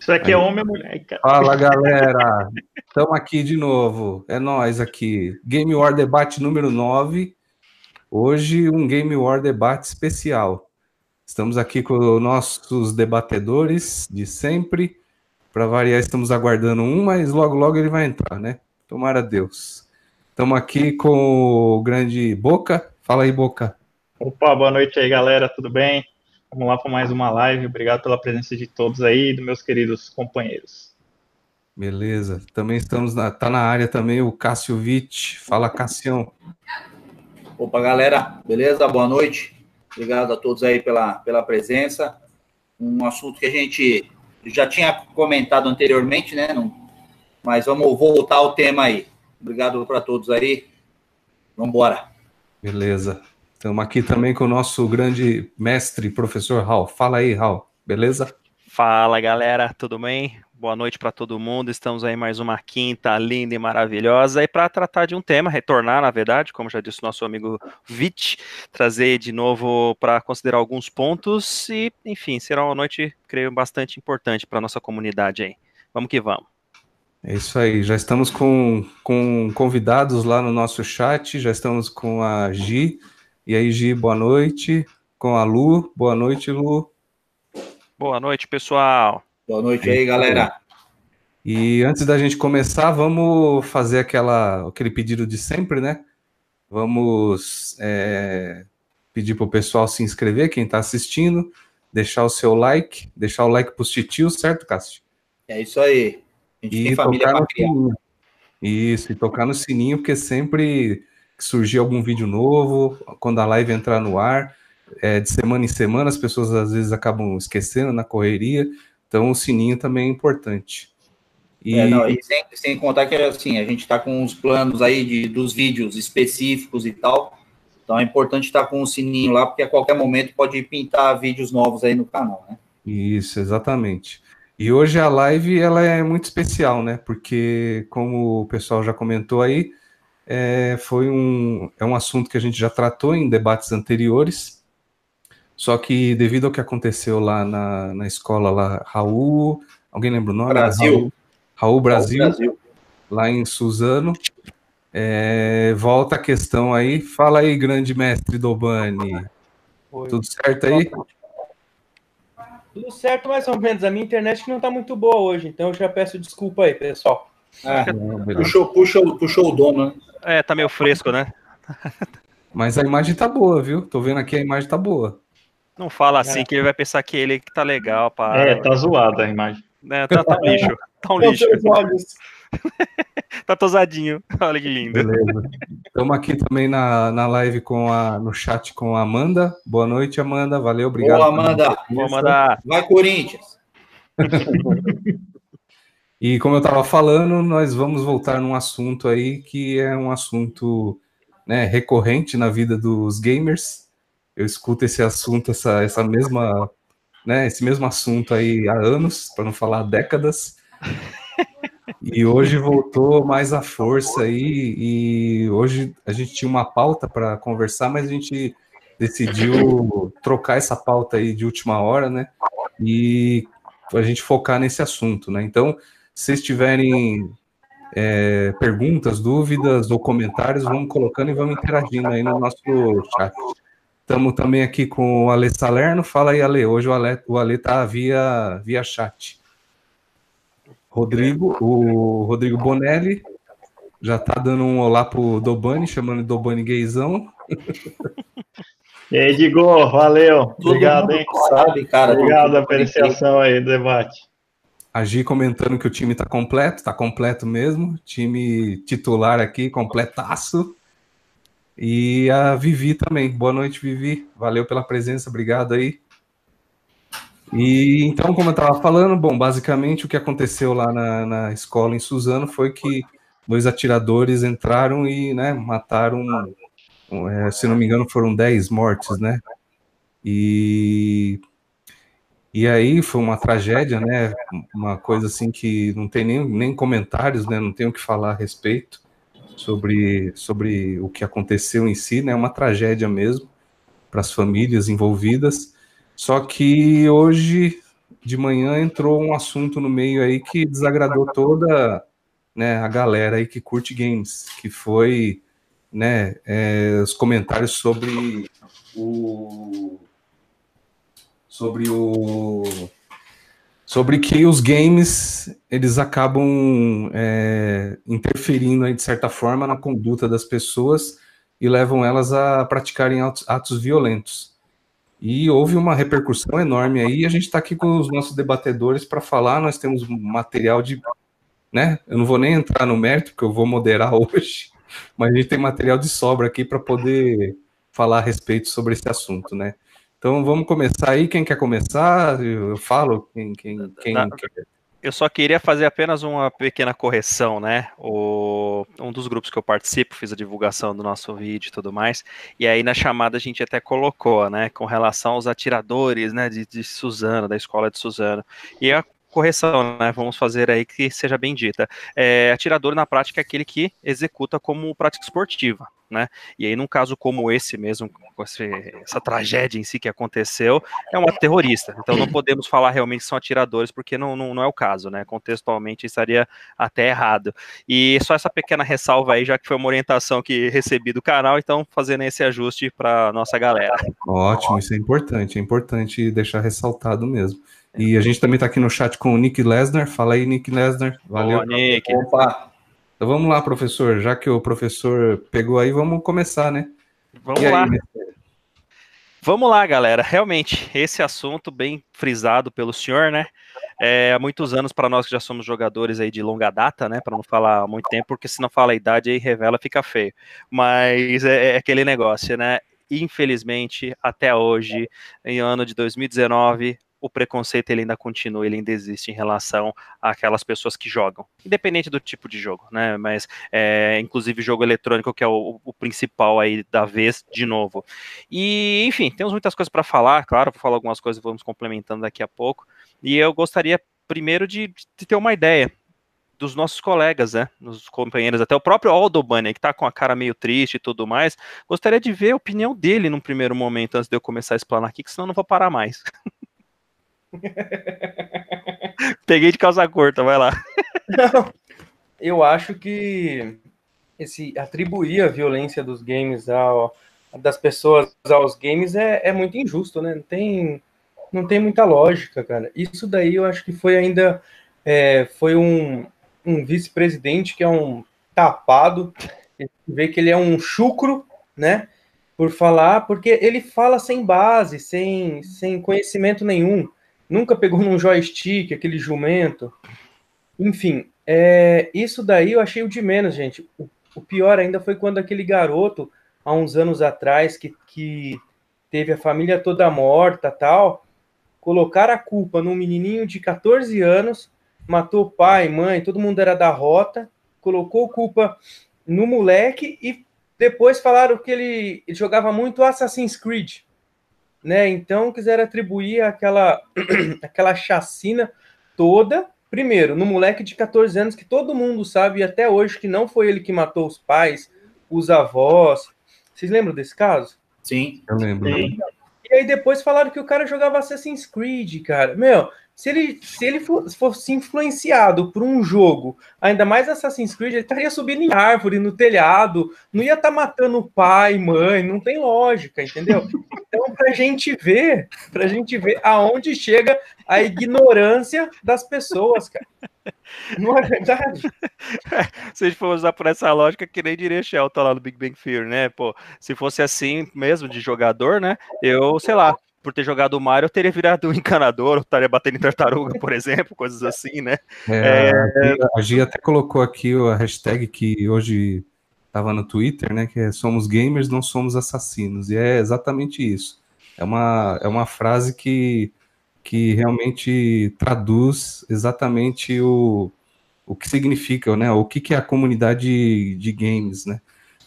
Isso aqui é Aí. é homem ou mulher, cara? Fala, galera. Estamos aqui de novo. É nós aqui. Game War Debate número 9. Hoje, um Game War Debate especial. Estamos aqui com nossos debatedores de sempre. Para variar, estamos aguardando um, mas logo, logo ele vai entrar, né? Tomara Deus. Estamos aqui com o grande Boca. Fala aí, Boca. Opa, boa noite aí, galera. Tudo bem? Vamos lá para mais uma live. Obrigado pela presença de todos aí, dos meus queridos companheiros. Beleza. Também estamos na, tá na área também o Cássio Witt. Fala, Cassião. Opa, galera. Beleza? Boa noite. Obrigado a todos aí pela, pela presença. Um assunto que a gente já tinha comentado anteriormente, né? Não, mas vamos voltar ao tema aí. Obrigado para todos aí. Vamos embora. Beleza. Estamos aqui também com o nosso grande mestre, professor Raul. Fala aí, Raul, beleza? Fala, galera, tudo bem? Boa noite para todo mundo. Estamos aí mais uma quinta linda e maravilhosa. E para tratar de um tema, retornar, na verdade, como já disse o nosso amigo Vit, trazer de novo para considerar alguns pontos e, enfim, será uma noite, creio, bastante importante para nossa comunidade aí. Vamos que vamos. É isso aí, já estamos com, com convidados lá no nosso chat, já estamos com a Gi, e aí, Gi, boa noite. Com a Lu, boa noite, Lu. Boa noite, pessoal. Boa noite aí, galera. E antes da gente começar, vamos fazer aquela, aquele pedido de sempre, né? Vamos é, pedir para o pessoal se inscrever, quem está assistindo, deixar o seu like, deixar o like para os titios, certo, Cássio? É isso aí. A gente e tem família para criar. Sininho. Isso, e tocar no sininho, porque sempre surgir algum vídeo novo, quando a live entrar no ar, é, de semana em semana, as pessoas às vezes acabam esquecendo na correria, então o sininho também é importante. E, é, não, e sem, sem, contar que assim, a gente está com os planos aí de, dos vídeos específicos e tal, então é importante estar com o sininho lá, porque a qualquer momento pode pintar vídeos novos aí no canal, né? Isso, exatamente. E hoje a live ela é muito especial, né? Porque, como o pessoal já comentou aí, é, foi um, é um assunto que a gente já tratou em debates anteriores, só que devido ao que aconteceu lá na, na escola, lá, Raul, alguém lembra o nome? Brasil. Raul, Raul Brasil, Raul Brasil. lá em Suzano. É, volta a questão aí. Fala aí, grande mestre Dobani. Oi. Tudo certo aí? Tudo certo, mais ou menos. A minha internet não está muito boa hoje, então eu já peço desculpa aí, pessoal. É, puxou, puxou, puxou o dono, né? É, tá meio fresco, né? Mas a imagem tá boa, viu? Tô vendo aqui a imagem tá boa. Não fala assim é. que ele vai pensar que ele que tá legal. Pá. É, tá zoada a imagem. É, tá, tá um lixo. Tá um lixo. tá tosadinho. Olha que lindo. Beleza. Estamos aqui também na, na live com a, no chat com a Amanda. Boa noite, Amanda. Valeu, obrigado. Boa, Amanda. Boa, Amanda. Vai, Corinthians. E como eu estava falando, nós vamos voltar num assunto aí que é um assunto né, recorrente na vida dos gamers. Eu escuto esse assunto, essa, essa mesma, né, esse mesmo assunto aí há anos, para não falar décadas. E hoje voltou mais à força aí, e hoje a gente tinha uma pauta para conversar, mas a gente decidiu trocar essa pauta aí de última hora, né? E a gente focar nesse assunto, né? Então, vocês tiverem é, perguntas, dúvidas ou comentários, vamos colocando e vamos interagindo aí no nosso chat. Estamos também aqui com o Ale Salerno. Fala aí, Ale. Hoje o Ale, o Ale tá via, via chat. Rodrigo, o Rodrigo Bonelli já tá dando um olá pro Dobani, chamando de Dobani Gaysão. E aí, Digo, valeu. Obrigado, hein? Sabe, cara. Obrigado pela apreciação aí do debate. Agir comentando que o time está completo, está completo mesmo. Time titular aqui, completaço. E a Vivi também. Boa noite, Vivi. Valeu pela presença, obrigado aí. E então, como eu estava falando, bom, basicamente o que aconteceu lá na, na, escola em Suzano foi que dois atiradores entraram e né, mataram, é, se não me engano, foram 10 mortes, né? E e aí foi uma tragédia, né? Uma coisa assim que não tem nem, nem comentários, né? Não tenho o que falar a respeito sobre, sobre o que aconteceu em si, né? É uma tragédia mesmo para as famílias envolvidas. Só que hoje de manhã entrou um assunto no meio aí que desagradou toda né, a galera aí que curte games, que foi né, é, os comentários sobre o sobre o sobre que os games eles acabam é, interferindo de certa forma na conduta das pessoas e levam elas a praticarem atos, atos violentos. E houve uma repercussão enorme aí. A gente está aqui com os nossos debatedores para falar. Nós temos material de, né? Eu não vou nem entrar no mérito porque eu vou moderar hoje, mas a gente tem material de sobra aqui para poder falar a respeito sobre esse assunto, né? Então vamos começar aí. Quem quer começar? Eu falo. Quem, quem, quem quer. Eu só queria fazer apenas uma pequena correção, né? O, um dos grupos que eu participo, fiz a divulgação do nosso vídeo e tudo mais, e aí na chamada a gente até colocou, né, com relação aos atiradores, né, de, de Suzano, da escola de Suzano. E a correção, né? Vamos fazer aí que seja bem dita. É, atirador na prática é aquele que executa como prática esportiva, né? E aí, num caso como esse mesmo, com essa tragédia em si que aconteceu, é um terrorista. Então não podemos falar realmente que são atiradores, porque não, não, não é o caso, né? Contextualmente estaria até errado. E só essa pequena ressalva aí, já que foi uma orientação que recebi do canal, então fazendo esse ajuste para nossa galera. Ótimo, isso é importante, é importante deixar ressaltado mesmo. E a gente também está aqui no chat com o Nick Lesnar. Fala aí, Nick Lesnar. Valeu. Boa, Nick. Opa. Então vamos lá, professor. Já que o professor pegou aí, vamos começar, né? Vamos lá. Vamos lá, galera. Realmente, esse assunto bem frisado pelo senhor, né? É, há muitos anos para nós que já somos jogadores aí de longa data, né? Para não falar muito tempo, porque se não fala a idade aí revela, fica feio. Mas é, é aquele negócio, né? Infelizmente, até hoje, em ano de 2019, o preconceito ele ainda continua, ele ainda existe em relação àquelas pessoas que jogam, independente do tipo de jogo, né? Mas é, inclusive jogo eletrônico que é o, o, principal aí da vez de novo. E enfim, temos muitas coisas para falar, claro, vou falar algumas coisas, vamos complementando daqui a pouco. E eu gostaria primeiro de, de ter uma ideia dos nossos colegas, né, nos companheiros, até o próprio Aldo Bunny, que tá com a cara meio triste e tudo mais, gostaria de ver a opinião dele num primeiro momento, antes de eu começar a explanar aqui, que senão eu não vou parar mais. Peguei de calça curta, vai lá. Não, eu acho que esse atribuir a violência dos games ao, das pessoas aos games é, é muito injusto, né? Não tem, não tem muita lógica, cara. Isso daí eu acho que foi ainda é, foi um, um vice-presidente que é um tapado, vê que ele é um chucro, né? Por falar, porque ele fala sem base, sem, sem conhecimento nenhum nunca pegou num joystick, aquele jumento. Enfim, é, isso daí eu achei o de menos, gente. O, o, pior ainda foi quando aquele garoto, há uns anos atrás, que, que teve a família toda morta tal, colocar a culpa num menininho de 14 anos, matou pai, mãe, todo mundo era da rota, colocou culpa no moleque e depois falaram que ele, ele jogava muito Assassin's Creed né? Então quiseram atribuir aquela aquela chacina toda, primeiro, no moleque de 14 anos que todo mundo sabe até hoje que não foi ele que matou os pais, os avós. Vocês lembram desse caso? Sim, eu lembro. E aí depois falaram que o cara jogava Assassin's Creed, cara. Meu, se ele, se ele fosse influenciado por um jogo, ainda mais Assassin's Creed, ele estaria subindo em árvore, no telhado, não ia estar tá matando pai, mãe, não tem lógica, entendeu? Então, para a gente ver, para a gente ver aonde chega a ignorância das pessoas, cara. Não é verdade? se a gente for usar por essa lógica, que nem diria Shelton lá no Big Bang Theory, né? Pô, se fosse assim mesmo de jogador, né? Eu, sei lá, por ter jogado o Mario, eu teria virado um encanador, eu estaria batendo em tartaruga, por exemplo, coisas assim, né? É, é... A Gia até colocou aqui a hashtag que hoje estava no Twitter, né? Que é somos gamers, não somos assassinos. E é exatamente isso. É uma, é uma frase que, que realmente traduz exatamente o, o que significa, né? O que, que é a comunidade de, games, né?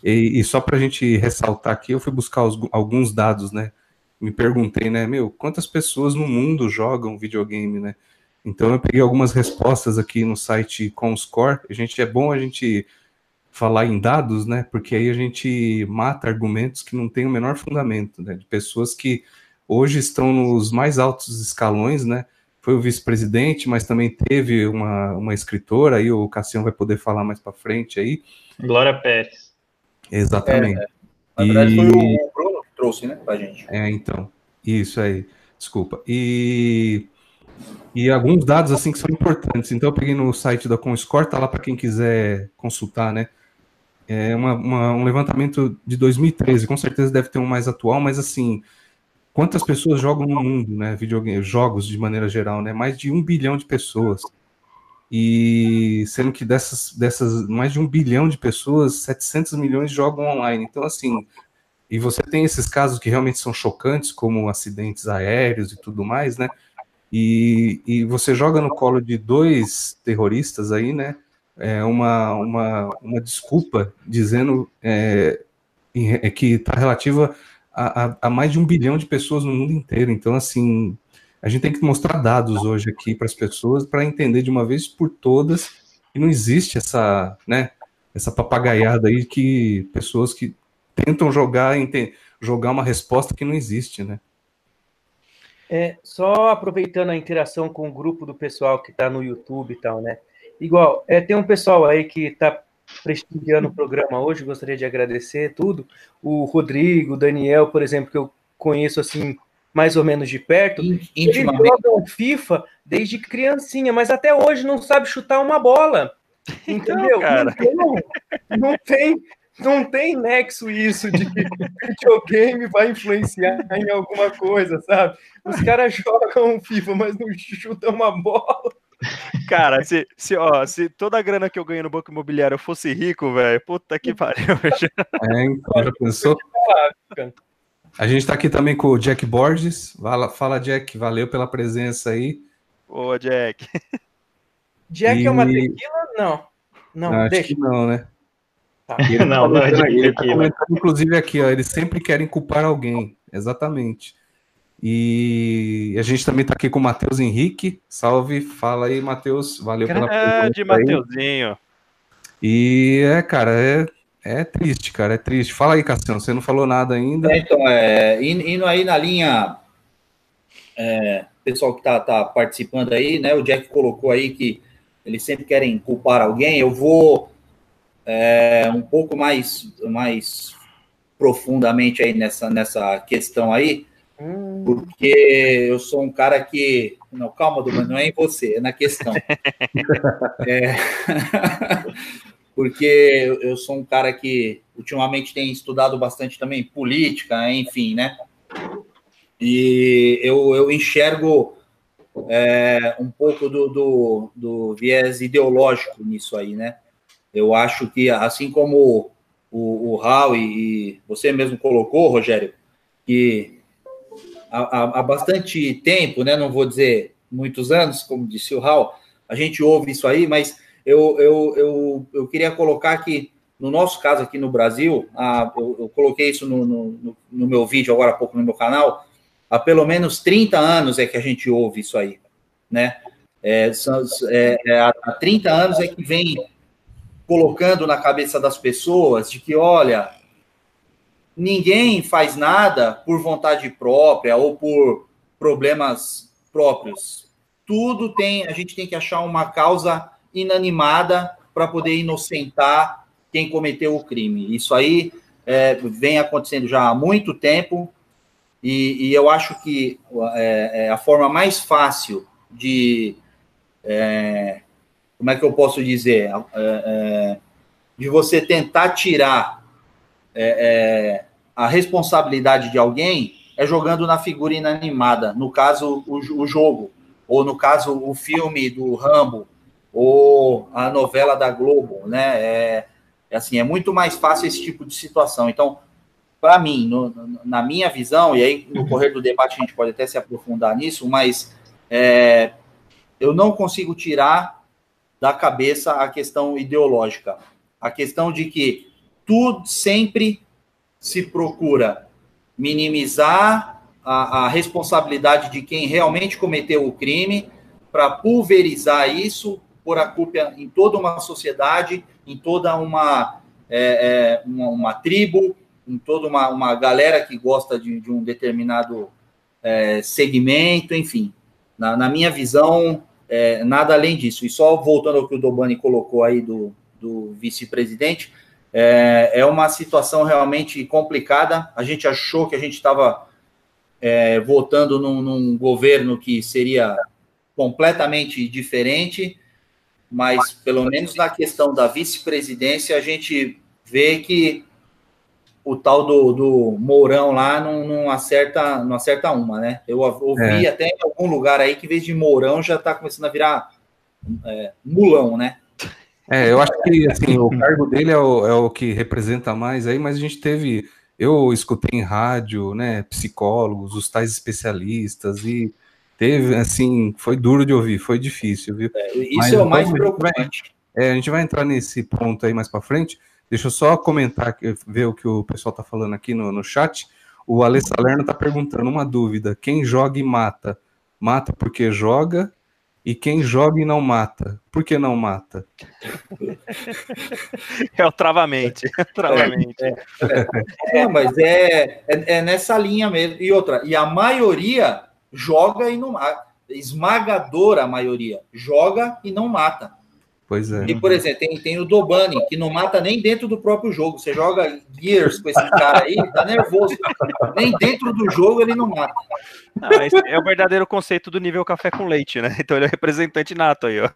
E, e só para a gente ressaltar aqui, eu fui buscar os, alguns dados, né? Me perguntei, né, meu, quantas pessoas no mundo jogam videogame, né? Então eu peguei algumas respostas aqui no site Comscore. A gente é bom a gente falar em dados, né? Porque aí a gente mata argumentos que não têm o menor fundamento, né? De pessoas que hoje estão nos mais altos escalões, né? foi o vice-presidente, mas também teve uma, uma escritora, aí o Cassião vai poder falar mais para frente aí. Glória Pérez. Exatamente. É, na verdade, e... foi o trouxe, né, pra gente. É, então. Isso aí. Desculpa. E, e alguns dados, assim, que são importantes. Então, eu peguei no site da Comscore, tá lá para quem quiser consultar, né? É uma, uma, um levantamento de 2013, com certeza deve ter um mais atual, mas assim, quantas pessoas jogam no mundo, né? Videogame, jogos de maneira geral, né? Mais de um bilhão de pessoas. E sendo que dessas, dessas mais de um bilhão de pessoas, 700 milhões jogam online. Então, assim, e você tem esses casos que realmente são chocantes, como acidentes aéreos e tudo mais, né? E, e você joga no colo de dois terroristas aí, né? É uma, uma, uma desculpa dizendo é, é que está relativa a, a, a, mais de um bilhão de pessoas no mundo inteiro. Então, assim, a gente tem que mostrar dados hoje aqui para as pessoas para entender de uma vez por todas que não existe essa, né, essa papagaiada aí que pessoas que tentam jogar, jogar uma resposta que não existe, né? É, só aproveitando a interação com o grupo do pessoal que está no YouTube e tal, né? Igual, é, tem um pessoal aí que está prestigiando o programa hoje, gostaria de agradecer tudo. O Rodrigo, o Daniel, por exemplo, que eu conheço assim mais ou menos de perto, eles jogam FIFA desde criancinha, mas até hoje não sabe chutar uma bola. Entendeu? Não, não, não, tem, não tem nexo isso de que videogame vai influenciar em alguma coisa, sabe? Os caras jogam FIFA, mas não chutam uma bola. Cara, se, se, ó, se toda a grana que eu ganho no banco imobiliário eu fosse rico, velho, puta que pariu. É, então, já pensou? A gente tá aqui também com o Jack Borges. Fala, fala, Jack, valeu pela presença aí. Boa, Jack. Jack e... é uma tequila? Não. Não, não deixa. Acho que não, né? Tá. não, não é de tá inclusive aqui, ó, eles sempre querem culpar alguém. Exatamente. E a gente também está aqui com o Matheus Henrique. Salve, fala aí, Matheus. Valeu Grande pela Grande Mateuzinho. E é, cara, é, é triste, cara, é triste. Fala aí, Cassiano, você não falou nada ainda. É, então, é, indo aí na linha, é, pessoal que está tá participando aí, né? O Jack colocou aí que eles sempre querem culpar alguém. Eu vou é, um pouco mais, mais profundamente aí nessa, nessa questão aí. Hum. Porque eu sou um cara que. Não, calma, Duma, não é em você, é na questão. é... porque eu sou um cara que ultimamente tem estudado bastante também política, enfim, né? E eu, eu enxergo é, um pouco do, do, do, viés ideológico nisso aí, né? Eu acho que, assim como o, o Raul e, e você mesmo colocou, Rogério, que há, há, bastante tempo, né? Não vou dizer muitos anos, como disse o Raul, a gente ouve isso aí, mas eu, eu, eu, eu queria colocar que, no nosso caso aqui no Brasil, a, eu, eu, coloquei isso no, no, no, meu vídeo agora há pouco no meu canal, há pelo menos 30 anos é que a gente ouve isso aí, né? É, são, é, é, há 30 anos é que vem colocando na cabeça das pessoas de que, olha, ninguém faz nada por vontade própria ou por problemas próprios. Tudo tem, a gente tem que achar uma causa inanimada para poder inocentar quem cometeu o crime. Isso aí é, vem acontecendo já há muito tempo e, e eu acho que é, é a forma mais fácil de é, como é que eu posso dizer é, é, de você tentar tirar é, é, a responsabilidade de alguém é jogando na figura inanimada, no caso, o, o, jogo, ou no caso, o filme do Rambo, ou a novela da Globo, né? É, é assim, é muito mais fácil esse tipo de situação. Então, para mim, no, na minha visão, e aí no correr do debate a gente pode até se aprofundar nisso, mas é, eu não consigo tirar da cabeça a questão ideológica, a questão de que tudo sempre se procura minimizar a, a responsabilidade de quem realmente cometeu o crime para pulverizar isso, por a culpa em toda uma sociedade, em toda uma, é, é, uma, uma, tribo, em toda uma, uma galera que gosta de, de um determinado é, segmento, enfim. Na, na minha visão, é, nada além disso. E só voltando ao que o Dobani colocou aí do, do vice-presidente, é, é, uma situação realmente complicada. A gente achou que a gente estava é, votando num, num, governo que seria completamente diferente, mas pelo menos na questão da vice-presidência, a gente vê que o tal do, do Mourão lá não, não, acerta, não acerta uma, né? Eu ouvi é. até em algum lugar aí que em vez de Mourão já está começando a virar é, mulão, né? É, eu acho que assim, o cargo dele é o, é o que representa mais aí, mas a gente teve. Eu escutei em rádio, né, psicólogos, os tais especialistas, e teve, assim, foi duro de ouvir, foi difícil, viu? É, isso mas, é o mais preocupante. Vai, é, a gente vai entrar nesse ponto aí mais para frente. Deixa eu só comentar, ver o que o pessoal está falando aqui no, no chat. O Alê Salerno está perguntando uma dúvida: quem joga e mata? Mata porque joga, e quem joga e não mata? Por que não mata? É o travamente. É travamente. É, é, é, mas é, é, é, nessa linha mesmo. E outra, e a maioria joga e não mata. Esmagadora a maioria. Joga e não mata. Pois é. E, por exemplo, tem, tem o Dobani, que não mata nem dentro do próprio jogo. Você joga Gears com esse cara aí, tá nervoso. Nem dentro do jogo ele não mata. Não, é o verdadeiro conceito do nível café com leite, né? Então ele é representante nato aí, ó.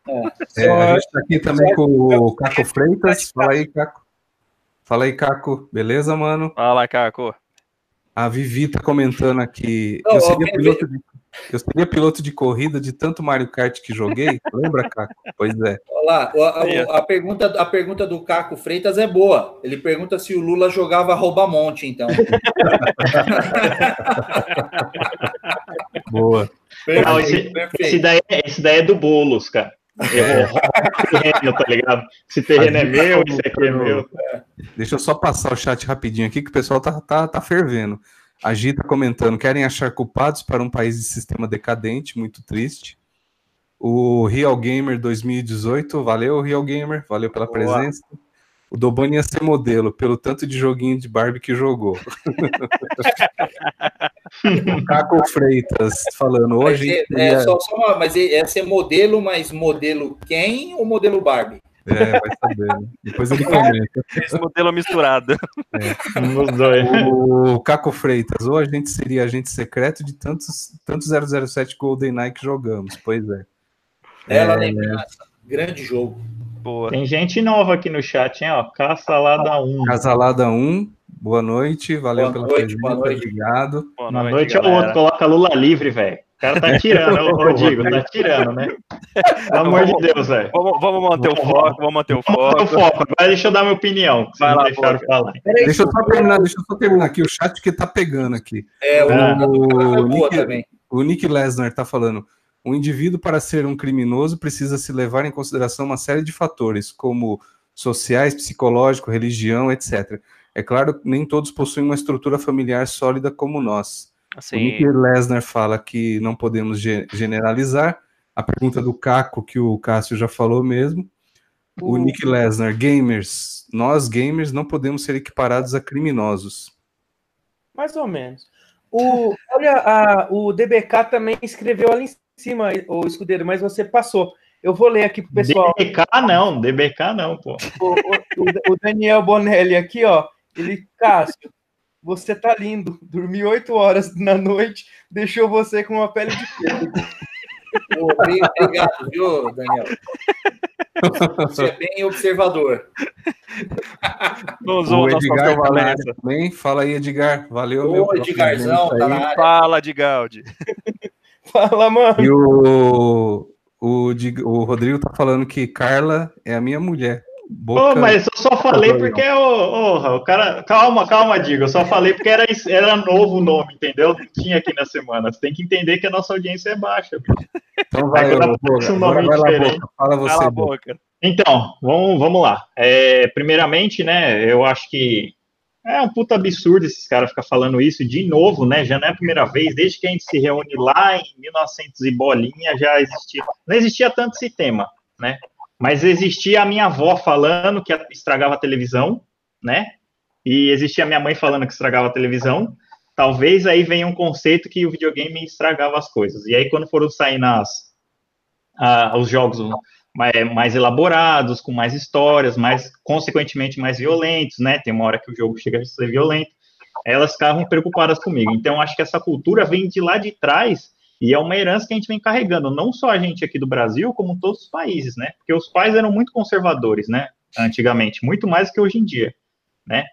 É, é a gente tá aqui também com o Caco Freitas. Fala aí, Caco. Fala aí, Caco. Beleza, mano? Fala, Caco. A Vivi tá comentando aqui. eu seria piloto de eu seria piloto de corrida de tanto Mario Kart que joguei. Lembra, Caco? Pois é. Olá, a, a, a, pergunta, a pergunta do Caco Freitas é boa. Ele pergunta se o Lula jogava rouba-monte, então. boa. Perfeito, Não, esse, esse, daí, é, esse daí é do Boulos, cara. terreno, tá ligado? Esse terreno é meu, esse aqui é meu. Deixa eu só passar o chat rapidinho aqui, que o pessoal tá, tá, tá fervendo. Agita comentando, querem achar culpados para um país de sistema decadente, muito triste. O Real Gamer 2018, valeu Real Gamer, valeu pela Boa. presença. O Dobani ia ser modelo, pelo tanto de joguinho de Barbie que jogou. o Caco Freitas falando hoje. Mas, é, é, só, só uma, mas ia ser modelo, mas modelo quem ou modelo Barbie? É, vai saber. Né? Depois ele comenta. Esse modelo misturado. É. Os dois. O Caco Freitas, ou a gente seria agente secreto de tantos, tantos 007 Golden Nike jogamos. Pois é. Ela é, lembrança. Grande jogo. Boa. Tem gente nova aqui no chat, hein? Ó, Casalada 1. Casalada 1, boa noite, valeu boa pela noite, presença, boa noite. obrigado. Boa noite, boa noite ao outro, coloca Lula livre, velho. O cara tá tirando, eu digo, tá tirando, né? Pelo amor de Deus, velho. Vamos, vamos, manter o foco, vamos manter o foco. Manter o foco. Agora deixa eu dar minha opinião. Vai lá, falar. Deixa eu só terminar, deixa eu só terminar aqui o chat que tá pegando aqui. É, o, o, o, Nick, o Nick Lesnar tá falando. O indivíduo, para ser um criminoso, precisa se levar em consideração uma série de fatores, como sociais, psicológico, religião, etc. É claro, nem todos possuem uma estrutura familiar sólida como nós. Assim... O Nick Lesnar fala que não podemos generalizar. A pergunta do Caco, que o Cássio já falou mesmo. O. Nick Lesnar, gamers, nós gamers não podemos ser equiparados a criminosos. Mais ou menos. O, olha, a, o DBK também escreveu ali em cima, o escudeiro, mas você passou. Eu vou ler aqui pro pessoal. DBK não, DBK não, pô. O, o, o Daniel Bonelli aqui, ó. Ele, Cássio, você tá lindo. Dormi oito horas na noite, deixou você com uma pele de pelo. Obrigado, viu, Daniel? Você é bem observador. O Edgar tá também. Fala aí, Edgar. Valeu, Ô, meu. Edgarzão, tá na área. Fala, Digaldi. Fala, mano. E o, o, o Rodrigo tá falando que Carla é a minha mulher. Boca... Pô, mas eu só falei porque o, oh, o cara. Calma, calma, diga. Eu só falei porque era, era novo o nome, entendeu? Não tinha aqui na semana. Você tem que entender que a nossa audiência é baixa. Bicho. Então vai, eu, boca, um nome vai diferente. Lá, Fala você. Cala boca. Então, vamos, vamos lá. É, primeiramente, né, eu acho que é um puta absurdo esses caras ficar falando isso de novo, né? Já não é a primeira vez, desde que a gente se reúne lá em 1900 e bolinha, já existia. Não existia tanto esse tema, né? Mas existia a minha avó falando que estragava a televisão, né? E existia a minha mãe falando que estragava a televisão. talvez aí venha um conceito que o videogame estragava as coisas. E aí, quando foram ah, os jogos mais, mais, elaborados, com mais histórias, mais, consequentemente, mais violentos, né? Tem uma hora que o jogo chega a ser violento, elas ficavam preocupadas comigo. Então, acho que essa cultura vem de lá de trás e é uma herança que a gente vem carregando, não só a gente aqui do Brasil, como todos os países, né? Porque os pais eram muito conservadores, né? Antigamente, muito mais que hoje em dia, né?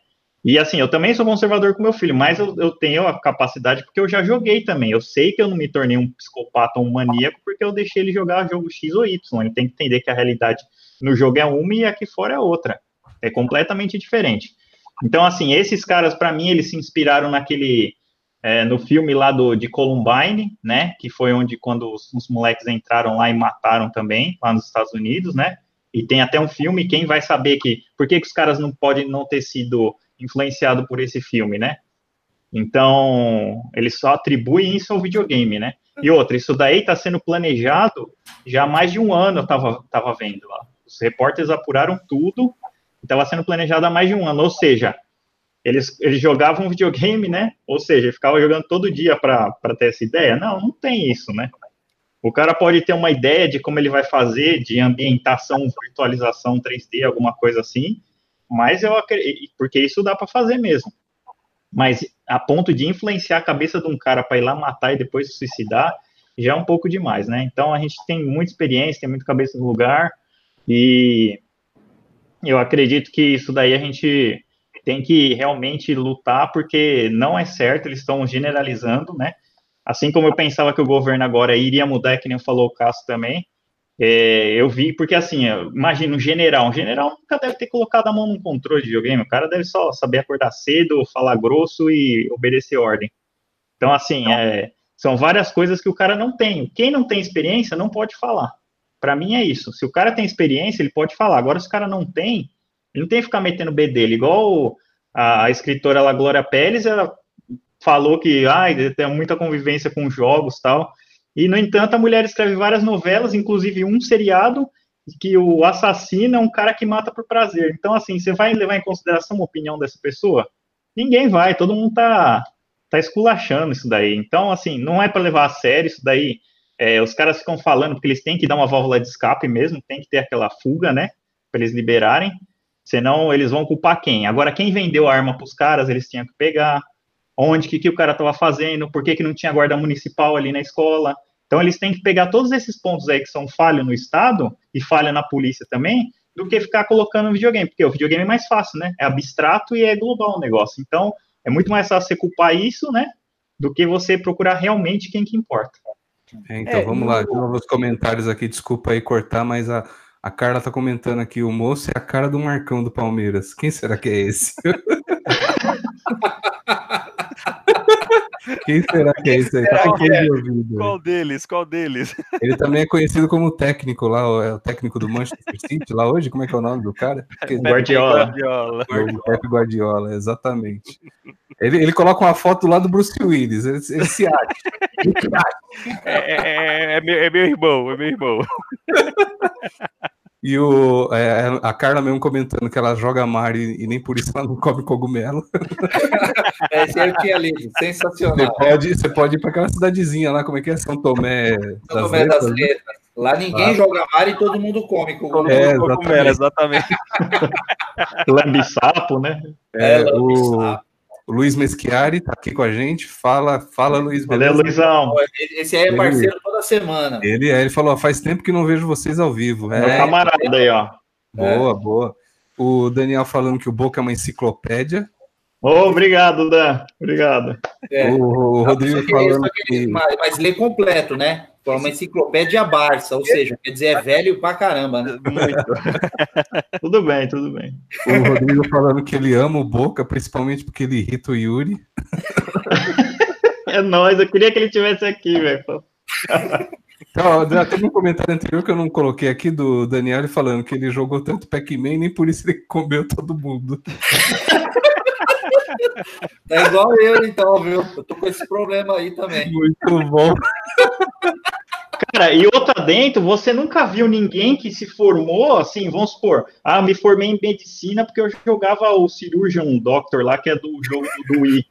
E assim, eu também sou conservador com meu filho, mas eu, eu, tenho a capacidade porque eu já joguei também. Eu sei que eu não me tornei um psicopata ou um maníaco porque eu deixei ele jogar jogo X ou Y. Ele tem que entender que a realidade no jogo é uma e aqui fora é outra. É completamente diferente. Então, assim, esses caras, para mim, eles se inspiraram naquele. É, no filme lá do, de Columbine, né? Que foi onde, quando os, os moleques entraram lá e mataram também, lá nos Estados Unidos, né? E tem até um filme, quem vai saber que. Por que, que os caras não podem não ter sido influenciado por esse filme, né? Então, eles só atribuem isso ao videogame, né? E outra, isso daí está sendo planejado já há mais de um ano, eu estava tava vendo lá. Os repórteres apuraram tudo, estava sendo planejado há mais de um ano, ou seja, eles, eles jogavam videogame, né? Ou seja, ficavam jogando todo dia para ter essa ideia. Não, não tem isso, né? O cara pode ter uma ideia de como ele vai fazer, de ambientação, virtualização 3D, alguma coisa assim, mas eu acredito, porque isso dá para fazer mesmo. Mas a ponto de influenciar a cabeça de um cara para ir lá matar e depois se suicidar, já é um pouco demais, né? Então a gente tem muita experiência, tem muita cabeça no lugar, e eu acredito que isso daí a gente tem que realmente lutar, porque não é certo, eles estão generalizando, né? Assim como eu pensava que o governo agora iria mudar, é que nem falou o Cássio também, é, eu vi, porque assim, imagina um general, um general nunca deve ter colocado a mão num controle de videogame, o cara deve só saber acordar cedo, falar grosso e obedecer ordem. Então, assim, é, são várias coisas que o cara não tem. Quem não tem experiência não pode falar. Para mim é isso. Se o cara tem experiência, ele pode falar. Agora, se o cara não tem, ele não tem que ficar metendo B dele. Igual a, a escritora lá, Glória Pérez, ela falou que ah, tem muita convivência com jogos tal. E, no entanto, a mulher escreve várias novelas, inclusive um seriado, que o assassino é um cara que mata por prazer. Então, assim, você vai levar em consideração a opinião dessa pessoa? Ninguém vai, todo mundo tá, tá esculachando isso daí. Então, assim, não é para levar a sério isso daí. É, os caras ficam falando porque eles têm que dar uma válvula de escape mesmo, tem que ter aquela fuga, né? Para eles liberarem. Senão, eles vão culpar quem? Agora, quem vendeu a arma para os caras, eles tinham que pegar onde, que, que o cara estava fazendo, por que, que não tinha guarda municipal ali na escola. Então, eles têm que pegar todos esses pontos aí que são falha no Estado e falha na polícia também, do que ficar colocando no videogame, porque o videogame é mais fácil, né? É abstrato e é global o negócio. Então, é muito mais fácil você culpar isso, né? Do que você procurar realmente quem que importa. É, então, é, vamos lá, de novo os comentários aqui, desculpa aí cortar, mas a, a Carla tá comentando aqui, o moço é a cara do Marcão do Palmeiras. Quem será que é esse? Quem será que é esse aí? Tá de Qual deles? Qual deles? Ele também é conhecido como técnico lá, é o técnico do Manchester City lá hoje. Como é que é o nome do cara? Guardiola. Guardiola. Pep Guardiola, exatamente. Ele, ele coloca uma foto lá do Bruce Willis. Ele, ele se acha. É, é, é, meu, é meu irmão, é meu irmão. E o, é, a Carla mesmo comentando que ela joga Mario e, e nem por isso ela não come cogumelo. Esse aí eu tinha lido, sensacional. Você pode, você pode ir para aquela cidadezinha lá, como é que é? São Tomé, São Tomé das, Letras. Letras. Lá ninguém ah. joga Mario e todo mundo come cogumelo. É, cogumelo, exatamente. Lambisapo, né? É, é o... O Luiz Meschiari está aqui com a gente. Fala, fala, Luiz. Beleza? Valeu, Luizão. Esse aí é parceiro ele, toda semana. Ele, é, ele falou: faz tempo que não vejo vocês ao vivo. É, Meu camarada aí, ó. Boa, é. boa. O Daniel falando que o Boca é uma enciclopédia. Oh, obrigado, Dan. Obrigado. É. O, o Rodrigo falando que... Mas, mas lê completo, né? Foi uma enciclopédia Barça, ou seja, quer dizer, é velho pra caramba, né? Muito. tudo bem, tudo bem. O Rodrigo falando que ele ama o Boca, principalmente porque ele irrita o Yuri. é nóis, eu queria que ele tivesse aqui, velho. Então, teve um comentário anterior que eu não coloquei aqui do Daniel falando que ele jogou tanto Pac-Man, nem por isso ele comeu todo mundo. Tá igual eu, então, viu? Eu tô com esse problema aí também. Muito bom. Cara, e outra dentro, você nunca viu ninguém que se formou assim, vamos supor, ah, me formei em medicina porque eu jogava o Cirurgian Doctor lá, que é do jogo do Wii.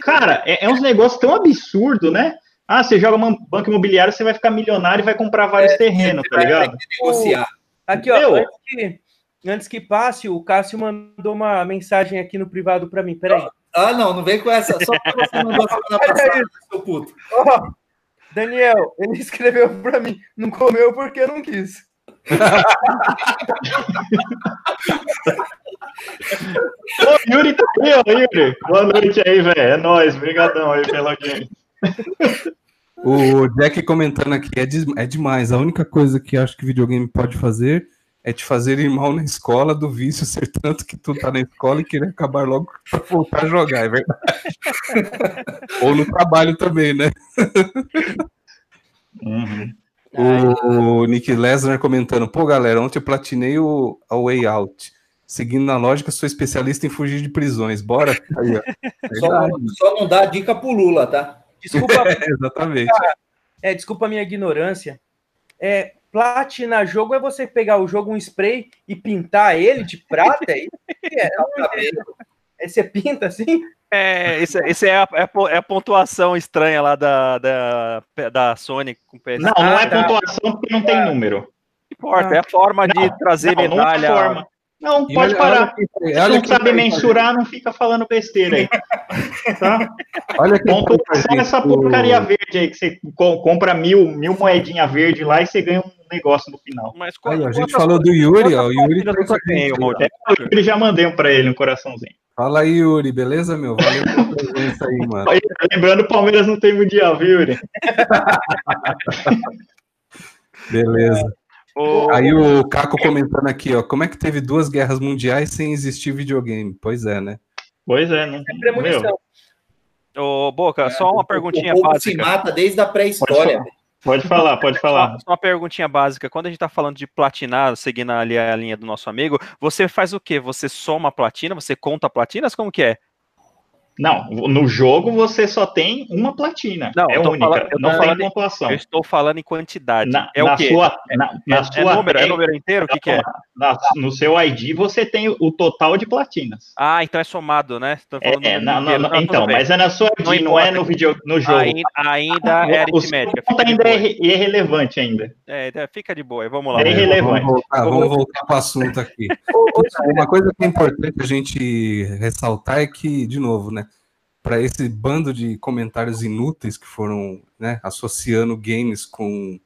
Cara, é, é uns negócios tão absurdo, né? Ah, você joga uma banca imobiliária, você vai ficar milionário e vai comprar vários é, terrenos, tá ligado? Negociar. Aqui, ó, antes que, antes que passe, o Cássio mandou uma mensagem aqui no privado para mim. Peraí. Ah, não, não vem com essa. Só porque você mandou semana passada, seu puto. Oh, Daniel, ele escreveu para mim. Não comeu porque não quis. Ô, Yuri tá aí, ó, Yuri. Boa noite aí, velho. É nóis. Obrigadão aí pela audiência. O Jack comentando aqui, é, de, é demais. A única coisa que acho que videogame pode fazer é te fazer ir mal na escola do vício ser tanto que tu tá na escola e querer acabar logo pra voltar a jogar, é verdade. Ou no trabalho também, né? Uhum. O, o Nick Lesnar comentando, pô, galera, ontem eu platinei o a Way Out. Seguindo na lógica, sou especialista em fugir de prisões. Bora? Aí, só, só, não dá dica pro Lula, tá? Desculpa. é, exatamente. É, desculpa a minha ignorância. É, platinar jogo é você pegar o jogo, um spray e pintar ele de prata? É, é, é, você pinta assim? É, esse, esse é, a, é, é, a, pontuação estranha lá da, da, da Sony com PS. Não, não é ah, pontuação porque não tem número. Não importa, é a forma não, de trazer não, medalha. Não, é forma. Não pode olha, parar. Olha, olha Se não sabe mensurar, não fica falando besteira aí. tá? Olha que Pontuação é essa porcaria verde aí, que você compra mil, mil moedinhas verde lá e você ganha um negócio no final. Mas aí, a gente falou do Yuri, ó. O Yuri, tá o Yuri já mandei um pra ele, um coraçãozinho. Fala aí, Yuri, beleza, meu? Valeu pela presença aí, mano. Lembrando, o Palmeiras não tem mundial, viu, Yuri? beleza. Aí o Caco comentando aqui, ó, como é que teve duas guerras mundiais sem existir videogame? Pois é, né? Pois é, não. É premonição. Ô, Boca, só uma perguntinha o básica. se mata desde a pré-história. Pode falar, pode falar. Só uma perguntinha básica. Quando a gente está falando de platinar, seguindo ali a linha do nosso amigo, você faz o quê? Você soma a platina? Você conta platinas? Como que é? Não, no jogo você só tem uma platina. Não, é única. Falando, não tem pontuação. Eu estou falando em quantidade. Na, é na o quê? Sua, na, é, na é, sua, é número, é número inteiro? O que, que é? Na, no seu ID você tem o total de platinas. Ah, então é somado, né? É, não, não, não, então, mas é na sua ID, não, é no, video, no jogo. Ainda, ainda é aritmética. O ainda é irrelevante ainda. É, fica de boa, vamos lá. É irrelevante. Vamos voltar, vamos voltar para o assunto aqui. Uma coisa que é importante a gente ressaltar é que, de novo, né? Para esse bando de comentários inúteis que foram né, associando games com,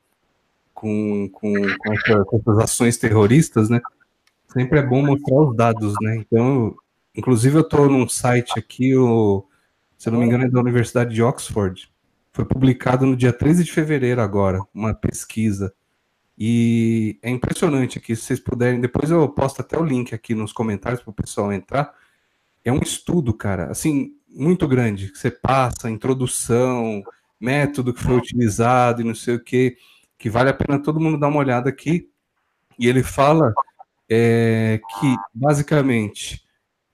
com, com, com, com, essas ações terroristas, né? Sempre é bom mostrar os dados, né? Então, inclusive eu estou num site aqui, o, se não me engano é da Universidade de Oxford, foi publicado no dia 13 de fevereiro agora, uma pesquisa. E é impressionante aqui, se vocês puderem, depois eu posto até o link aqui nos comentários para o pessoal entrar. É um estudo, cara. Assim, muito grande, que você passa, introdução, método que foi utilizado e não sei o que, que vale a pena todo mundo dar uma olhada aqui. E ele fala é, que, basicamente,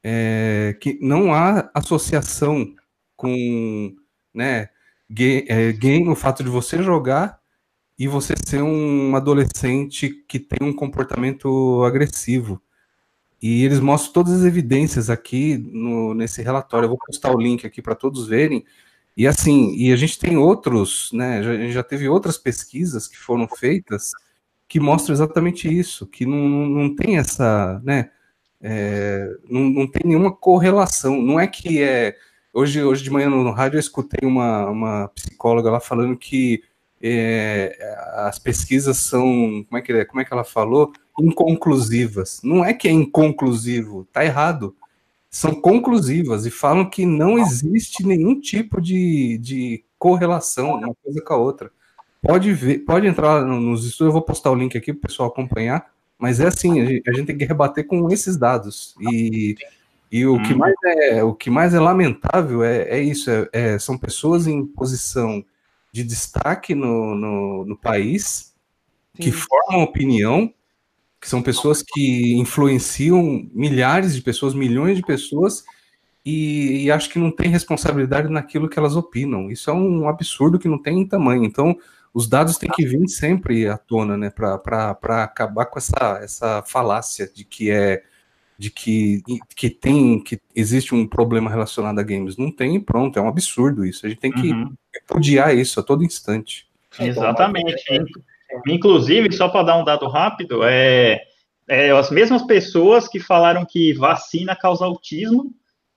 é, que não há associação com né, game, é, game, o fato de você jogar e você ser um adolescente que tem um comportamento agressivo. E eles mostram todas as evidências aqui no, nesse relatório. Eu vou postar o link aqui para todos verem. E assim, e a gente tem outros, né? Já, já teve outras pesquisas que foram feitas que mostram exatamente isso, que não, não tem essa, né? É, não, não tem nenhuma correlação. Não é que é. Hoje, hoje de manhã no rádio eu escutei uma, uma psicóloga lá falando que é, as pesquisas são. Como é, que, como é que ela falou? Inconclusivas. Não é que é inconclusivo, tá errado. São conclusivas e falam que não existe nenhum tipo de, de correlação uma coisa com a outra. Pode ver, pode entrar nos estudos, eu vou postar o link aqui para o pessoal acompanhar, mas é assim, a gente tem que rebater com esses dados. E, e o, que hum. mais é, o que mais é lamentável é, é isso: é, é, são pessoas em posição de destaque no, no, no país, Sim. que formam opinião, que são pessoas que influenciam milhares de pessoas, milhões de pessoas, e, e, acho que não tem responsabilidade naquilo que elas opinam. Isso é um absurdo que não tem tamanho. Então, os dados têm que vir sempre à tona, né, para acabar com essa, essa falácia de que é de que, que tem, que existe um problema relacionado a games. Não tem, pronto, é um absurdo isso. A gente tem que uhum. repudiar isso a todo instante. Exatamente. Inclusive, só para dar um dado rápido, é, é, as mesmas pessoas que falaram que vacina causa autismo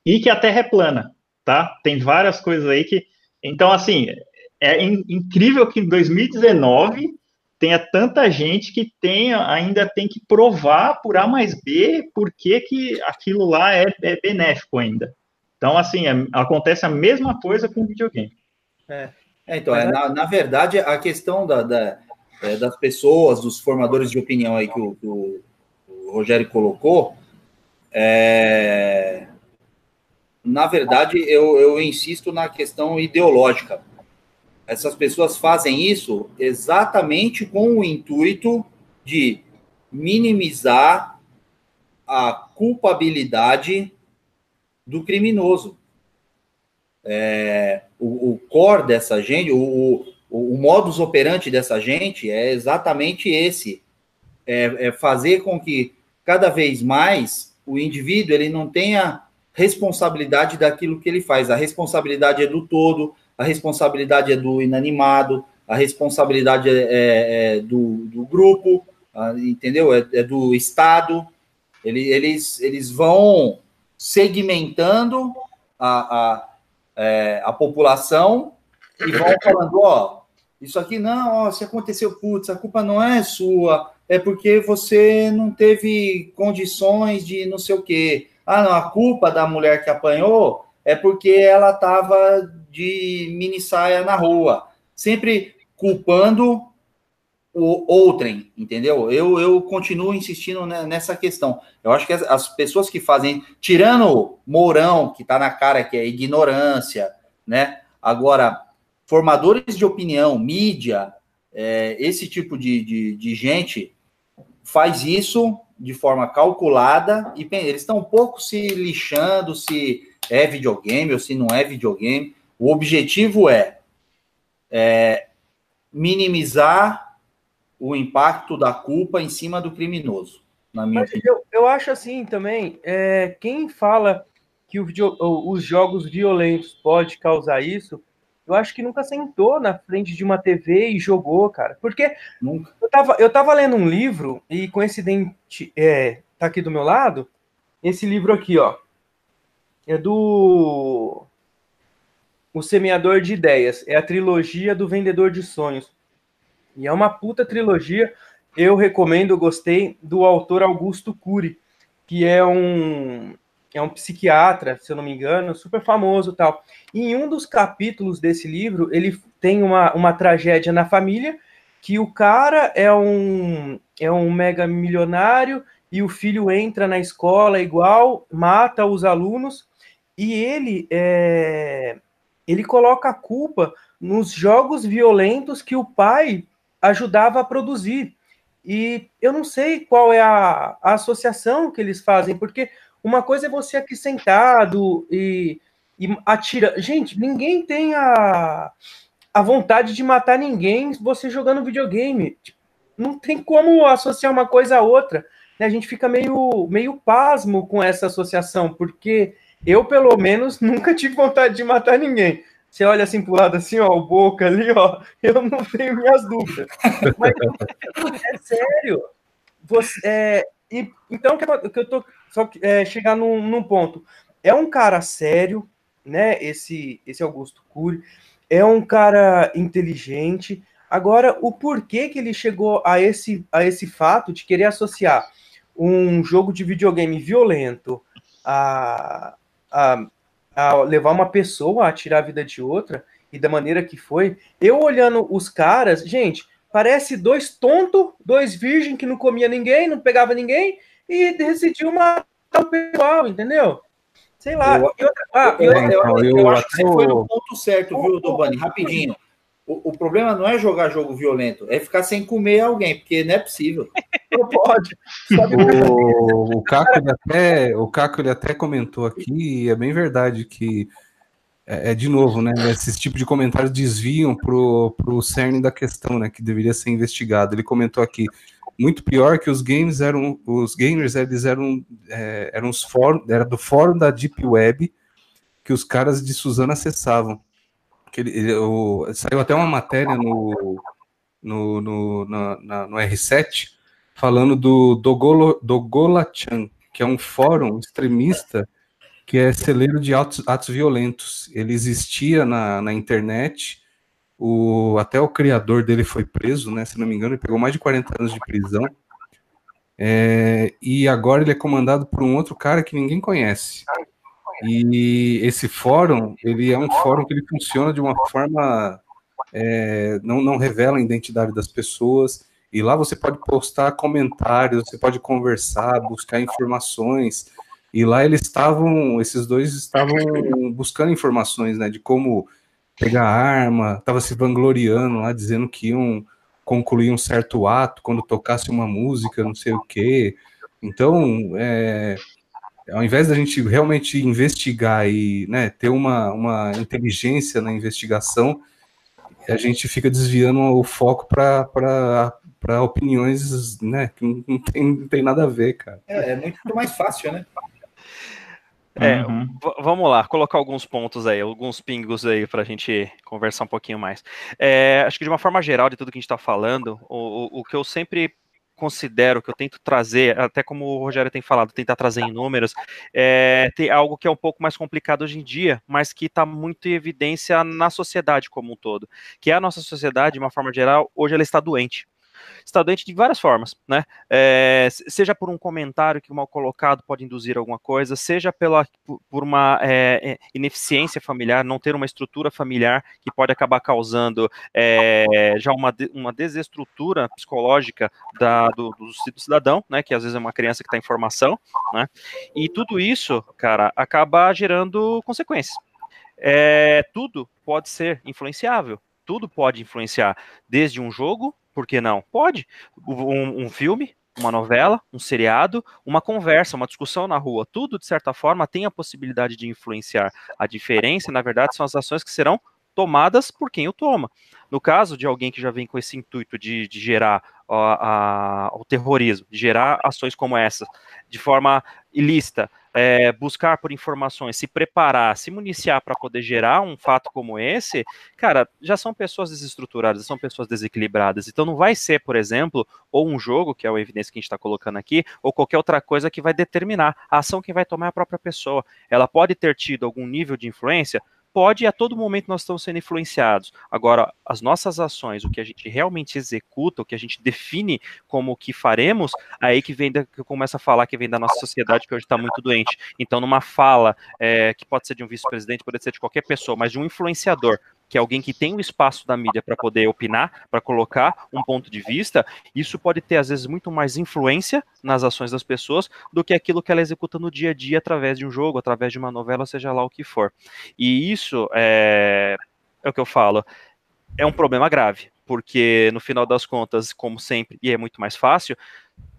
e que a Terra é plana, tá? Tem várias coisas aí que. Então, assim, é in, incrível que em 2019 tenha tanta gente que tenha, ainda tem que provar por A mais B por que, que aquilo lá é, é benéfico ainda. Então, assim, é, acontece a mesma coisa com o videogame. É. é então, é, na, na, verdade, a questão da, da é, das pessoas, dos formadores de opinião aí que o, que o, Rogério colocou, é, na verdade, eu, eu insisto na questão ideológica essas pessoas fazem isso exatamente com o intuito de minimizar a culpabilidade do criminoso. É, o, o, core dessa gente, o, o, o, modus operandi dessa gente é exatamente esse: é, é fazer com que cada vez mais o indivíduo ele não tenha responsabilidade daquilo que ele faz. A responsabilidade é do todo, a responsabilidade é do inanimado, a responsabilidade é, é, é do, do, grupo, entendeu? É, é, do Estado. Ele, eles, eles vão segmentando a, a, é, a população e vão falando, ó, isso aqui não, ó, se aconteceu, putz, a culpa não é sua, é porque você não teve condições de não sei o quê. Ah, não, a culpa da mulher que apanhou é porque ela estava de mini saia na rua, sempre culpando o outrem, entendeu? Eu, eu continuo insistindo nessa questão. Eu acho que as, as pessoas que fazem, tirando Mourão, que está na cara, que é ignorância, né? Agora, formadores de opinião, mídia, é, esse tipo de, de, de, gente faz isso de forma calculada e eles estão um pouco se lixando se é videogame ou se não é videogame. O objetivo é, é minimizar o impacto da culpa em cima do criminoso. Na minha Mas opinião. Eu, eu acho assim também, é, quem fala que video, os jogos violentos pode causar isso, eu acho que nunca sentou na frente de uma TV e jogou, cara. Porque nunca. Eu, tava, eu tava lendo um livro, e coincidente, é, tá aqui do meu lado, esse livro aqui, ó. É do o Semeador de Ideias. É a trilogia do Vendedor de Sonhos. E é uma puta trilogia. Eu recomendo, gostei do autor Augusto Cury, que é um é um psiquiatra, se eu não me engano, super famoso tal. E em um dos capítulos desse livro, ele tem uma, uma tragédia na família, que o cara é um é um mega milionário e o filho entra na escola igual, mata os alunos e ele é, ele coloca a culpa nos jogos violentos que o pai ajudava a produzir. E eu não sei qual é a, a associação que eles fazem, porque uma coisa é você aqui sentado e, e atira. Gente, ninguém tem a, a vontade de matar ninguém você jogando videogame. Não tem como associar uma coisa a outra. Né? A gente fica meio, meio pasmo com essa associação, porque eu, pelo menos, nunca tive vontade de matar ninguém. Você olha assim pro lado, assim, ó, o boca ali, ó, eu não tenho minhas dúvidas. Mas é sério. Você, é, e, então, o que eu tô só é, chegar num, num ponto. É um cara sério, né? Esse, esse Augusto Cury. É um cara inteligente. Agora, o porquê que ele chegou a esse, a esse fato de querer associar um jogo de videogame violento a, a, a levar uma pessoa a tirar a vida de outra e da maneira que foi. Eu olhando os caras, gente, parece dois tontos, dois virgens que não comia ninguém, não pegava ninguém e decidiu matar o pessoal, entendeu? Sei lá. Eu, eu, ah, eu, eu, eu acho que você foi no ponto certo, viu, Dobani? Rapidinho. O, o, problema não é jogar jogo violento, é ficar sem comer alguém, porque não é possível. Não pode. o, o, Caco, ele até, o Caco ele até comentou aqui, e é bem verdade que é, é de novo, né? Esses tipos de comentários desviam pro, pro cerne da questão, né? Que deveria ser investigado. Ele comentou aqui. Muito pior que os games eram, os gamers eles eram, é, eram os fórum, era do fórum da Deep Web que os caras de Suzano acessavam. Que ele, ele, o, saiu até uma matéria no, no, no, na, no R7 falando do Dogolo, Dogolachan, que é um fórum extremista que é celeiro de atos, atos violentos. Ele existia na, na internet, o, até o criador dele foi preso, né? Se não me engano, ele pegou mais de 40 anos de prisão. É, e agora ele é comandado por um outro cara que ninguém conhece. E esse fórum, ele é um fórum que ele funciona de uma forma é, não, não revela a identidade das pessoas. E lá você pode postar comentários, você pode conversar, buscar informações. E lá eles estavam, esses dois estavam buscando informações, né, de como pegar arma, tava se vangloriando lá, dizendo que iam concluir um certo ato quando tocasse uma música, não sei o quê. Então, é, ao invés da gente realmente investigar e né, ter uma, uma inteligência na investigação, a gente fica desviando o foco para opiniões né, que não tem, não tem nada a ver, cara. É, é muito mais fácil, né? É, uhum. vamos lá, colocar alguns pontos aí, alguns pingos aí para a gente conversar um pouquinho mais. É, acho que de uma forma geral de tudo que a gente está falando, o, o, o, que eu sempre considero, que eu tento trazer, até como o Rogério tem falado, tentar trazer em números, é, tem algo que é um pouco mais complicado hoje em dia, mas que está muito em evidência na sociedade como um todo, que é a nossa sociedade, de uma forma geral, hoje ela está doente está doente de várias formas, né? É, seja por um comentário que mal colocado pode induzir alguma coisa, seja pela, por uma é, é, ineficiência familiar, não ter uma estrutura familiar que pode acabar causando é, já uma, uma desestrutura psicológica da, do, do, cidadão, né? Que às vezes é uma criança que está em formação, né? E tudo isso, cara, acaba gerando consequências. É, tudo pode ser influenciável, tudo pode influenciar, desde um jogo por que não? Pode. Um, um filme, uma novela, um seriado, uma conversa, uma discussão na rua, tudo de certa forma tem a possibilidade de influenciar. A diferença, na verdade, são as ações que serão tomadas por quem o toma. No caso de alguém que já vem com esse intuito de, de gerar a, a, o terrorismo, de gerar ações como essa, de forma ilícita, é, buscar por informações, se preparar, se municiar para poder gerar um fato como esse, cara, já são pessoas desestruturadas, são pessoas desequilibradas. Então não vai ser, por exemplo, ou um jogo, que é a evidência que a gente está colocando aqui, ou qualquer outra coisa que vai determinar a ação que vai tomar é a própria pessoa. Ela pode ter tido algum nível de influência, pode e a todo momento nós estamos sendo influenciados. Agora, as nossas ações, o que a gente realmente executa, o que a gente define como o que faremos, aí que vem da, que eu começo a falar que vem da nossa sociedade que hoje está muito doente. Então, numa fala é, que pode ser de um vice-presidente, pode ser de qualquer pessoa, mas de um influenciador, que é alguém que tem o espaço da mídia para poder opinar, para colocar um ponto de vista, isso pode ter, às vezes, muito mais influência nas ações das pessoas do que aquilo que ela executa no dia a dia através de um jogo, através de uma novela, seja lá o que for. E isso é, é o que eu falo, é um problema grave, porque no final das contas, como sempre, e é muito mais fácil,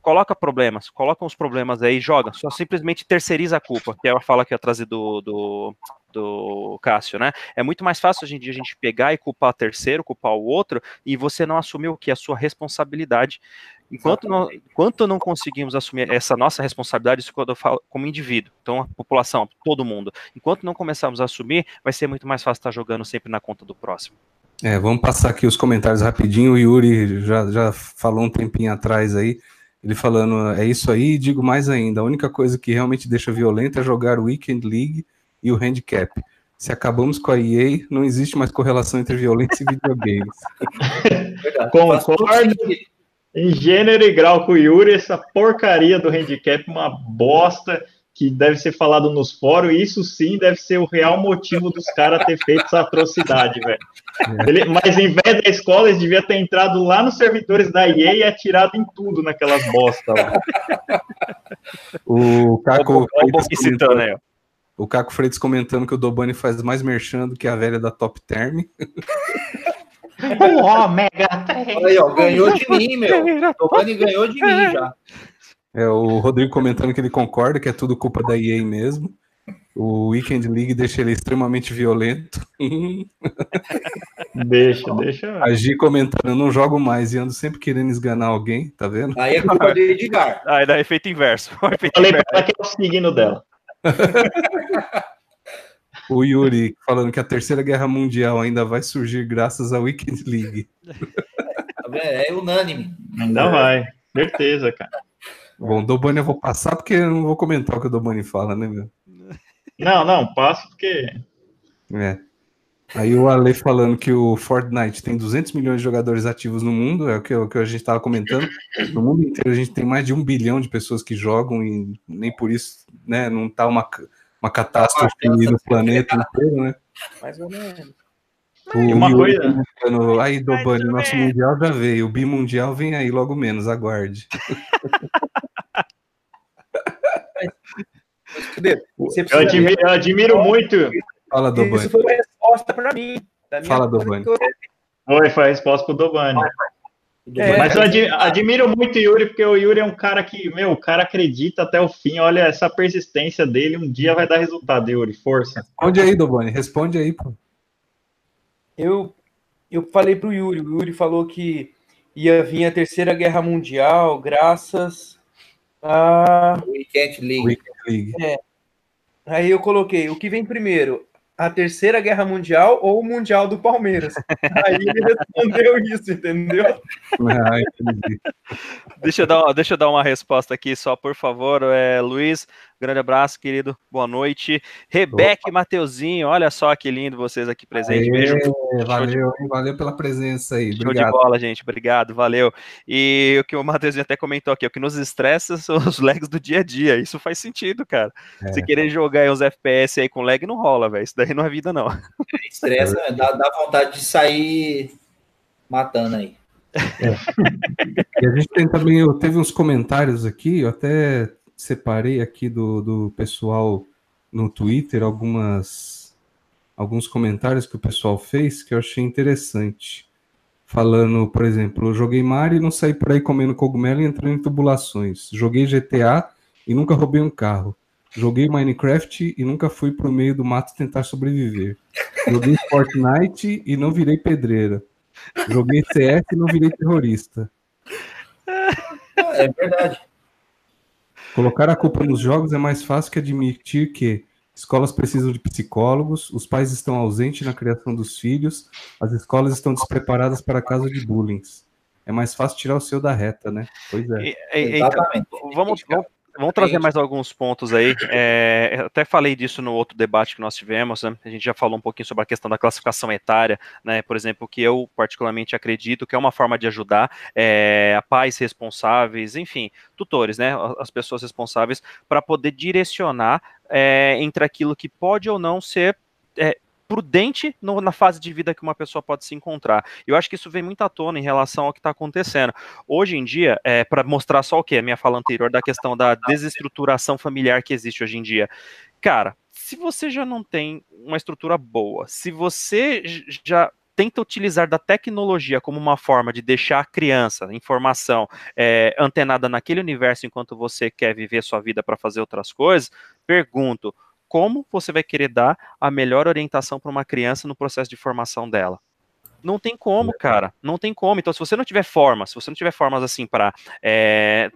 coloca problemas, coloca os problemas aí, joga, só simplesmente terceiriza a culpa, que é a fala que eu trazer do, do, do Cássio, né? É muito mais fácil hoje em dia a gente pegar e culpar terceiro, culpar o outro, e você não assumir o que? A sua responsabilidade. Enquanto não, enquanto não conseguimos assumir essa nossa responsabilidade, isso quando eu falo como indivíduo, então a população, todo mundo, enquanto não começarmos a assumir, vai ser muito mais fácil estar jogando sempre na conta do próximo. É, vamos passar aqui os comentários rapidinho. O Yuri já, já falou um tempinho atrás aí. Ele falando, é isso aí, digo mais ainda, a única coisa que realmente deixa violento é jogar o Weekend League e o Handicap. Se acabamos com a EA, não existe mais correlação entre violência e videogames. Concordo em gênero e grau com o Yuri, essa porcaria do handicap, uma bosta que deve ser falado nos fóruns, e isso sim deve ser o real motivo dos caras ter feito essa atrocidade, velho. Mas em vez da escola, eles deviam ter entrado lá nos servidores da EA e atirado em tudo naquelas bosta lá. O Caco comentando, né? o Caco Freitas comentando que o Dobani faz mais merchan do que a velha da Top Term. O Ômega 3. Aí, ó, ganhou de mim, meu. Dobani ganhou de mim já. É, o Rodrigo comentando que ele concorda que é tudo culpa da EA mesmo. O Weekend League deixa ele extremamente violento. deixa, deixa. Agir comentando, eu não jogo mais e ando sempre querendo esganar alguém, tá vendo? Aí é culpa do Edgar. Aí dá efeito inverso. Efeito Falei pra ela que é o signo dela. o Yuri falando que a Terceira Guerra Mundial ainda vai surgir graças ao Weekend League. É unânime. Ainda vai, certeza, cara. Bom, Dobani eu vou passar porque eu não vou comentar o que o Dobani fala, né, meu? Não, não, passo porque. É. Aí o Ale falando que o Fortnite tem 200 milhões de jogadores ativos no mundo, é o que, o que a gente estava comentando. No mundo inteiro a gente tem mais de um bilhão de pessoas que jogam e nem por isso né, não está uma, uma catástrofe no planeta inteiro, né? Mais ou menos. O uma coisa. Aí, Dobani, nosso mundial já veio, o bimundial vem aí logo menos, aguarde. eu, admiro, eu admiro muito. Fala, Dobani. Isso foi resposta para mim. Fala, Dobani. Foi, foi a resposta pro Dobani. É, Mas eu admiro muito o Yuri, porque o Yuri é um cara que, meu, o cara acredita até o fim. Olha, essa persistência dele um dia vai dar resultado, Yuri. Força. Responde aí, Dobani. Responde aí, pô. Eu, eu falei pro Yuri. O Yuri falou que ia vir a Terceira Guerra Mundial graças a. Weekend League. Weekend League. É. Aí eu coloquei, o que vem primeiro? A Terceira Guerra Mundial ou o Mundial do Palmeiras? Aí ele respondeu isso, entendeu? Ah, deixa, eu dar, deixa eu dar uma resposta aqui só, por favor. É, Luiz, grande abraço, querido. Boa noite. Rebeca e Mateuzinho, olha só que lindo vocês aqui presentes. Beijo. Valeu, valeu pela presença aí. Show de bola, gente. Obrigado, valeu. E o que o Mateuzinho até comentou aqui, o que nos estressa são os lags do dia a dia. Isso faz sentido, cara. É. Se querer jogar aí uns FPS aí com lag, não rola, velho. Isso daí não é vida, não. Estressa, dá, dá vontade de sair matando aí. É. E a gente tem também, eu teve uns comentários aqui, eu até separei aqui do, do pessoal no Twitter algumas alguns comentários que o pessoal fez que eu achei interessante. Falando, por exemplo, eu joguei Mario e não saí por aí comendo cogumelo e entrando em tubulações. Joguei GTA e nunca roubei um carro. Joguei Minecraft e nunca fui pro meio do mato tentar sobreviver. Joguei Fortnite e não virei pedreira. Joguei CS e não virei terrorista. É verdade. Colocar a culpa nos jogos é mais fácil que admitir que escolas precisam de psicólogos, os pais estão ausentes na criação dos filhos, as escolas estão despreparadas para casos de bullying. É mais fácil tirar o seu da reta, né? Pois é. E, e, então, vamos, vamos, Vamos trazer mais alguns pontos aí. É, até falei disso no outro debate que nós tivemos. Né? A gente já falou um pouquinho sobre a questão da classificação etária, né? Por exemplo, que eu particularmente acredito que é uma forma de ajudar é, a pais responsáveis, enfim, tutores, né? As pessoas responsáveis para poder direcionar é, entre aquilo que pode ou não ser é, prudente no, na fase de vida que uma pessoa pode se encontrar. Eu acho que isso vem muito à tona em relação ao que está acontecendo. Hoje em dia, é, para mostrar só o que? A minha fala anterior da questão da desestruturação familiar que existe hoje em dia. Cara, se você já não tem uma estrutura boa, se você já tenta utilizar da tecnologia como uma forma de deixar a criança, informação, é, antenada naquele universo enquanto você quer viver sua vida para fazer outras coisas, pergunto, como você vai querer dar a melhor orientação para uma criança no processo de formação dela? Não tem como, cara. Não tem como. Então, se você não tiver formas, se você não tiver formas assim para é,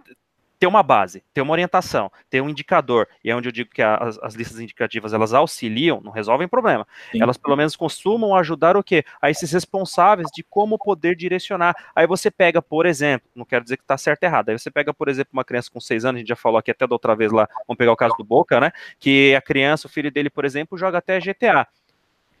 ter uma base, ter uma orientação, ter um indicador, e é onde eu digo que as, as listas indicativas elas auxiliam, não resolvem problema. Sim. Elas pelo menos costumam ajudar o quê? A esses responsáveis de como poder direcionar. Aí você pega, por exemplo, não quero dizer que está certo ou errado, aí você pega, por exemplo, uma criança com seis anos, a gente já falou aqui até da outra vez lá, vamos pegar o caso do Boca, né? Que a criança, o filho dele, por exemplo, joga até GTA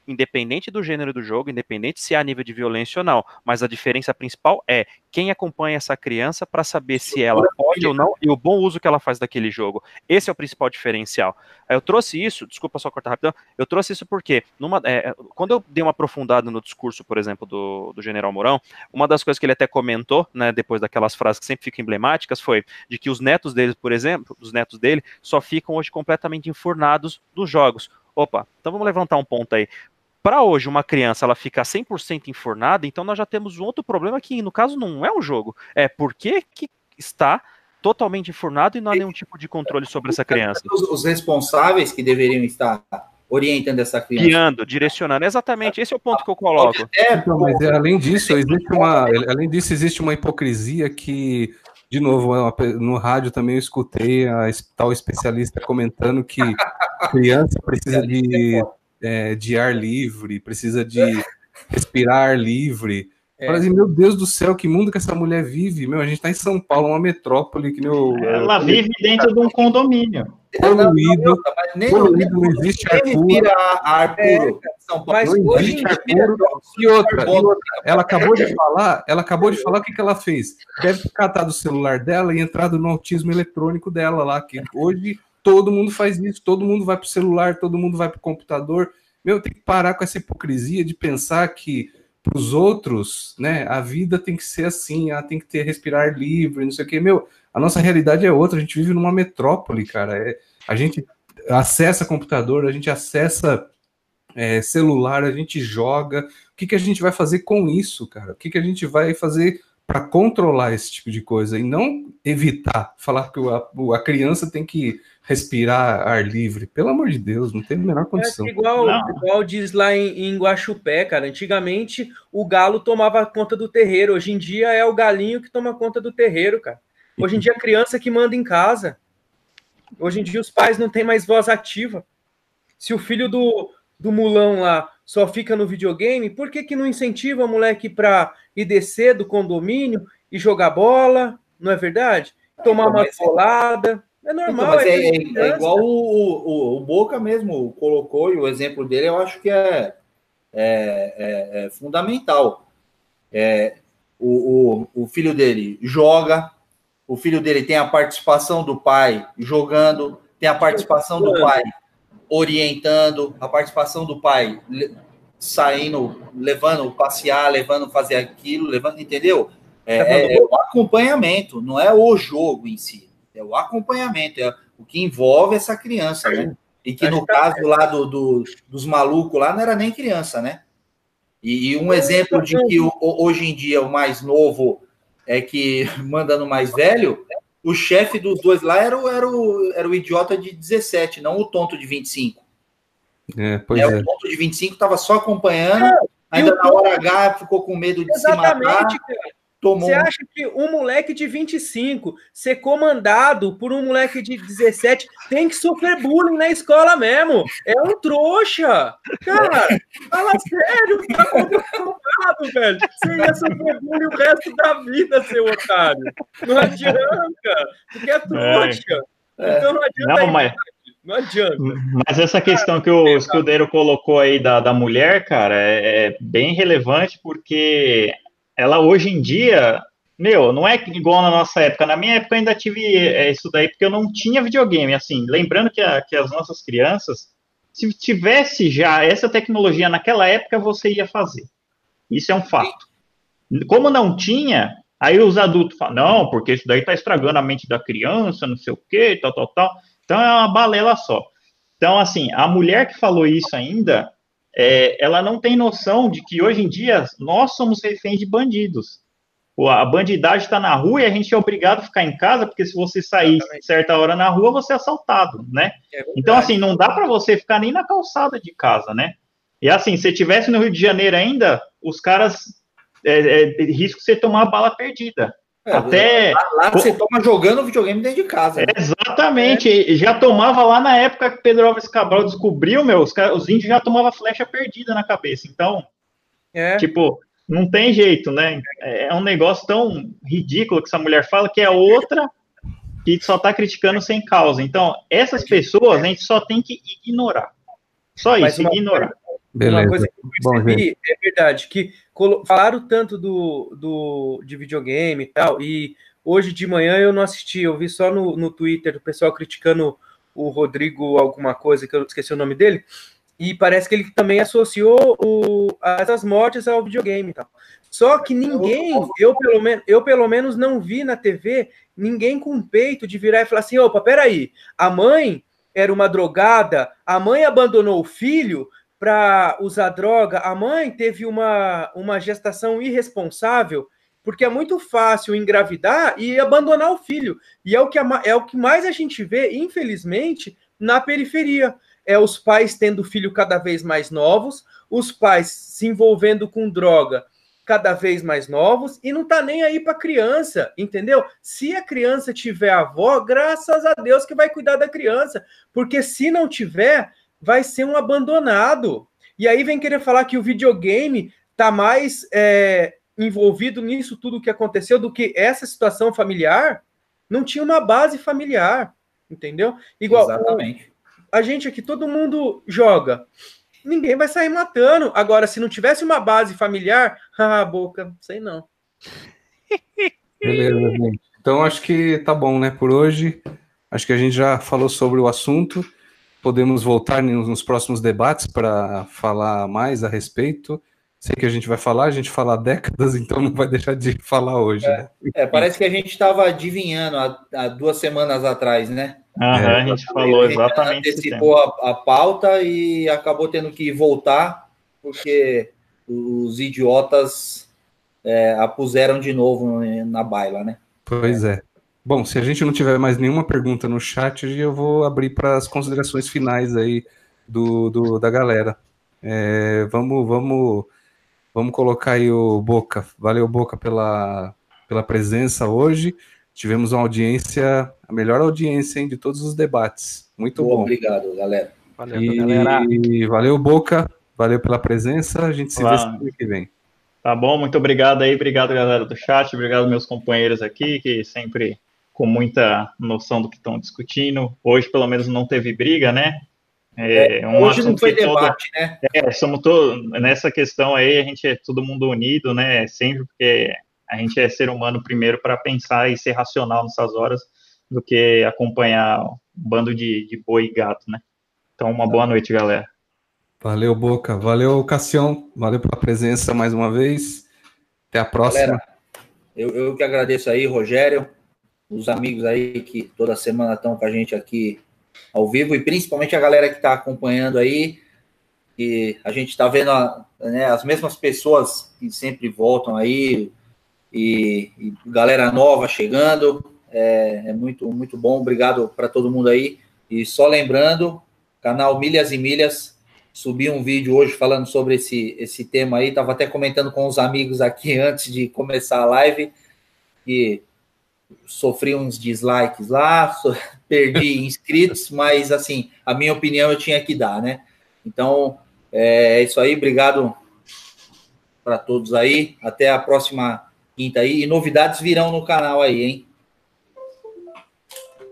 independente do gênero do jogo, independente se há nível de violência ou não, mas a diferença principal é quem acompanha essa criança para saber se ela pode ou não e o bom uso que ela faz daquele jogo. Esse é o principal diferencial. Eu trouxe isso, desculpa só cortar rapidão, eu trouxe isso porque numa, é, quando eu dei uma aprofundada no discurso, por exemplo, do, do General Mourão, uma das coisas que ele até comentou, né, depois daquelas frases que sempre ficam emblemáticas, foi de que os netos dele, por exemplo, os netos dele, só ficam hoje completamente enfurnados dos jogos. Opa, então vamos levantar um ponto aí para hoje uma criança ela ficar 100% enfornada, então nós já temos um outro problema que no caso não é um jogo, é por que, está totalmente enfurnado e não há nenhum tipo de controle sobre essa criança. Os, responsáveis que deveriam estar orientando essa criança. Guiando, direcionando. Exatamente, esse é o ponto que eu coloco. Então, mas é, além disso, existe uma, além disso, existe uma hipocrisia que, de novo, é no rádio também eu escutei a tal especialista comentando que criança precisa de, é, de ar livre, precisa de respirar ar livre. É. Falei assim, meu Deus do céu, que mundo que essa mulher vive? Meu, a gente tá em São Paulo, uma metrópole que meu. Ela vive dentro de um condomínio. Poluído, poluído, não existe ar puro. ar puro. São Paulo, não existe ar puro. E outra, e outra, ela acabou de falar, ela acabou de falar o que, que ela fez. Deve ter catado o celular dela e entrado no autismo eletrônico dela lá, que hoje todo mundo faz isso, todo mundo vai pro celular, todo mundo vai pro computador. Meu, tem que parar com essa hipocrisia de pensar que para os outros, né, a vida tem que ser assim, ela tem que ter respirar livre, não sei o que. Meu, a nossa realidade é outra, a gente vive numa metrópole, cara. É, a gente acessa computador, a gente acessa é, celular, a gente joga. O que, que a gente vai fazer com isso, cara? O que, que a gente vai fazer para controlar esse tipo de coisa e não evitar falar que a, a criança tem que respirar ar livre. Pelo amor de Deus, não tem a menor condição. É igual, igual diz lá em, em Guaxupé, cara. Antigamente o galo tomava conta do terreiro. Hoje em dia é o galinho que toma conta do terreiro, cara. Hoje em dia a criança que manda em casa. Hoje em dia os pais não têm mais voz ativa. Se o filho do, do mulão lá só fica no videogame, por que, que não incentiva o moleque para ir descer do condomínio e jogar bola? Não é verdade? Tomar uma bolada. É normal. Então, mas é, é, é, igual o, o, o, Boca mesmo colocou, e o exemplo dele eu acho que é, é, é, é fundamental. É, o, o, o filho dele joga, o filho dele tem a participação do pai jogando, tem a participação do pai orientando, a participação do pai saindo, levando passear, levando fazer aquilo, levando, entendeu? É, é, é o acompanhamento, não é o jogo em si. É o acompanhamento, é o que envolve essa criança, né? E que no caso lá do, do, dos malucos lá não era nem criança, né? E, e um exemplo de que hoje em dia o mais novo é que manda no mais velho, o chefe dos dois lá era o, era, o, era o idiota de 17, não o tonto de 25. É, pois é, é. O tonto de 25 estava só acompanhando, é, ainda na hora H ficou com medo de Exatamente, se matar. Cara. Tomou... Você acha que um moleque de 25 ser comandado por um moleque de 17 tem que sofrer bullying na escola mesmo? É um trouxa! Cara, fala sério, tá comprovado, velho. Você ia sofrer bullying o resto da vida, seu otário. Não adianta, porque é trouxa. É. Então não adianta. Não, mas... Não adianta. Mas essa questão que o escudeiro colocou aí da, da mulher, cara, é, é bem relevante porque ela hoje em dia, meu, não é igual na nossa época. Na minha época eu ainda tive é, isso daí porque eu não tinha videogame. Assim, lembrando que, a, que as nossas crianças, se tivesse já essa tecnologia naquela época, você ia fazer. Isso é um fato. Como não tinha, aí os adultos falam, não, porque isso daí tá estragando a mente da criança, não sei o quê, tal, tal, tal. Então é uma balela só. Então, assim, a mulher que falou isso ainda, é, ela não tem noção de que hoje em dia nós somos reféns de bandidos. A bandidagem está na rua e a gente é obrigado a ficar em casa, porque se você sair Exatamente. certa hora na rua, você é assaltado, né? É então, assim, não dá para você ficar nem na calçada de casa, né? E assim, se tivesse no Rio de Janeiro ainda, os caras, é, é, risco você tomar bala perdida. É, Até lá, lá você toma jogando videogame dentro de casa. Né? Exatamente. É. Já tomava lá na época que Pedro Alves Cabral descobriu, meu, os, os índios já tomavam flecha perdida na cabeça. Então, é. tipo, não tem jeito, né? É, é um negócio tão ridículo que essa mulher fala que é outra que só tá criticando sem causa. Então, essas pessoas a gente só tem que ignorar. Só isso, ignorar. Beleza. Uma coisa que eu percebi, Bom, é verdade, que falaram tanto do, do, de videogame e tal, e hoje de manhã eu não assisti, eu vi só no, no Twitter o pessoal criticando o Rodrigo alguma coisa, que eu esqueci o nome dele, e parece que ele também associou o, essas mortes ao videogame e tal. Só que ninguém, eu pelo, menos, eu pelo menos não vi na TV ninguém com peito de virar e falar assim: opa, peraí, a mãe era uma drogada, a mãe abandonou o filho, para usar droga, a mãe teve uma, uma gestação irresponsável Porque é muito fácil engravidar e abandonar o filho. E é o que, é o que mais a gente vê, infelizmente, na periferia. É os pais tendo filho cada vez mais novos, os pais se envolvendo com droga cada vez mais novos e não tá nem aí para criança, entendeu? Se a criança tiver avó, graças a Deus que vai cuidar da criança, porque se não tiver, vai ser um abandonado. E aí vem querer falar que o videogame tá mais é, envolvido nisso tudo que aconteceu do que essa situação familiar. Não tinha uma base familiar, entendeu? Igual Exatamente. a gente aqui, todo mundo joga ninguém vai sair matando. Agora, se não tivesse uma base familiar, ah, boca, sei não. Beleza, gente. Então acho que tá bom, né? Por hoje, acho que a gente já falou sobre o assunto. Podemos voltar nos próximos debates para falar mais a respeito. Sei que a gente vai falar, a gente fala há décadas, então não vai deixar de falar hoje. É, né? é parece que a gente estava adivinhando há, há, duas semanas atrás, né? Aham, é, a gente falou exatamente. A gente antecipou a, a, pauta e acabou tendo que voltar, porque os idiotas é, a puseram de novo na baila, né? Pois é. Bom, se a gente não tiver mais nenhuma pergunta no chat, eu vou abrir para as considerações finais aí do, do da galera. É, vamos, vamos, vamos colocar aí o Boca. Valeu, Boca, pela, pela presença hoje. Tivemos uma audiência, a melhor audiência hein, de todos os debates. Muito bom. Obrigado, galera. Valeu, e, galera. valeu, Boca. Valeu pela presença. A gente se Olá. vê semana que vem. Tá bom, muito obrigado aí. Obrigado, galera do chat. Obrigado, meus companheiros aqui, que sempre com muita noção do que estão discutindo. Hoje, pelo menos, não teve briga, né? É, é um hoje não foi debate, todo, né? É, somos todos, nessa questão aí, a gente é todo mundo unido, né? Sempre porque a gente é ser humano primeiro para pensar e ser racional nessas horas do que acompanhar um bando de, de boi e gato, né? Então, uma boa noite, galera. Valeu, Boca. Valeu, Cassião. Valeu pela presença mais uma vez. Até a próxima. Galera, eu, eu que agradeço aí, Rogério, os amigos aí que toda semana estão com a gente aqui ao vivo, e principalmente a galera que está acompanhando aí, que a gente está vendo a, né, as mesmas pessoas que sempre voltam aí, e, e galera nova chegando. É, é, muito, muito bom. Obrigado para todo mundo aí. E só lembrando, canal Milhas e Milhas, subi um vídeo hoje falando sobre esse, esse tema aí. Estava até comentando com os amigos aqui antes de começar a live. E sofri uns dislikes lá, perdi inscritos, mas assim, a minha opinião eu tinha que dar, né? Então, é isso aí. Obrigado para todos aí. Até a próxima quinta aí. E novidades virão no canal aí, hein?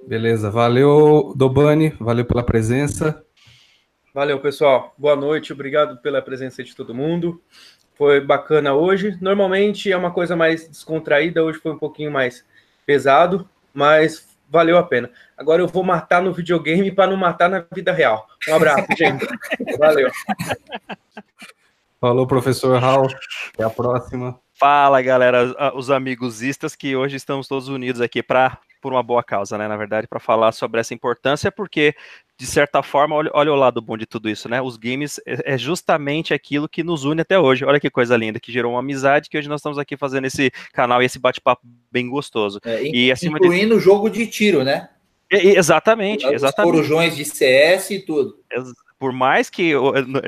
Beleza, valeu, Dobani, valeu pela presença. Valeu, pessoal. Boa noite, obrigado pela presença de todo mundo. Foi bacana hoje. Normalmente é uma coisa mais descontraída, hoje foi um pouquinho mais pesado, mas valeu a pena. Agora eu vou matar no videogame para não matar na vida real. Um abraço, gente. Valeu. Falou, professor Raul. Até a próxima. Fala, galera, os amigosistas que hoje estamos todos unidos aqui para por uma boa causa, né? Na verdade, para falar sobre essa importância, porque de certa forma, olha, olha, o lado bom de tudo isso, né? Os games é, é justamente aquilo que nos une até hoje. Olha que coisa linda, que gerou uma amizade, que hoje nós estamos aqui fazendo esse canal e esse bate-papo bem gostoso. É, e acima incluindo o de... jogo de tiro, né? exatamente, Os exatamente. corujões de CS e tudo. Exatamente por mais que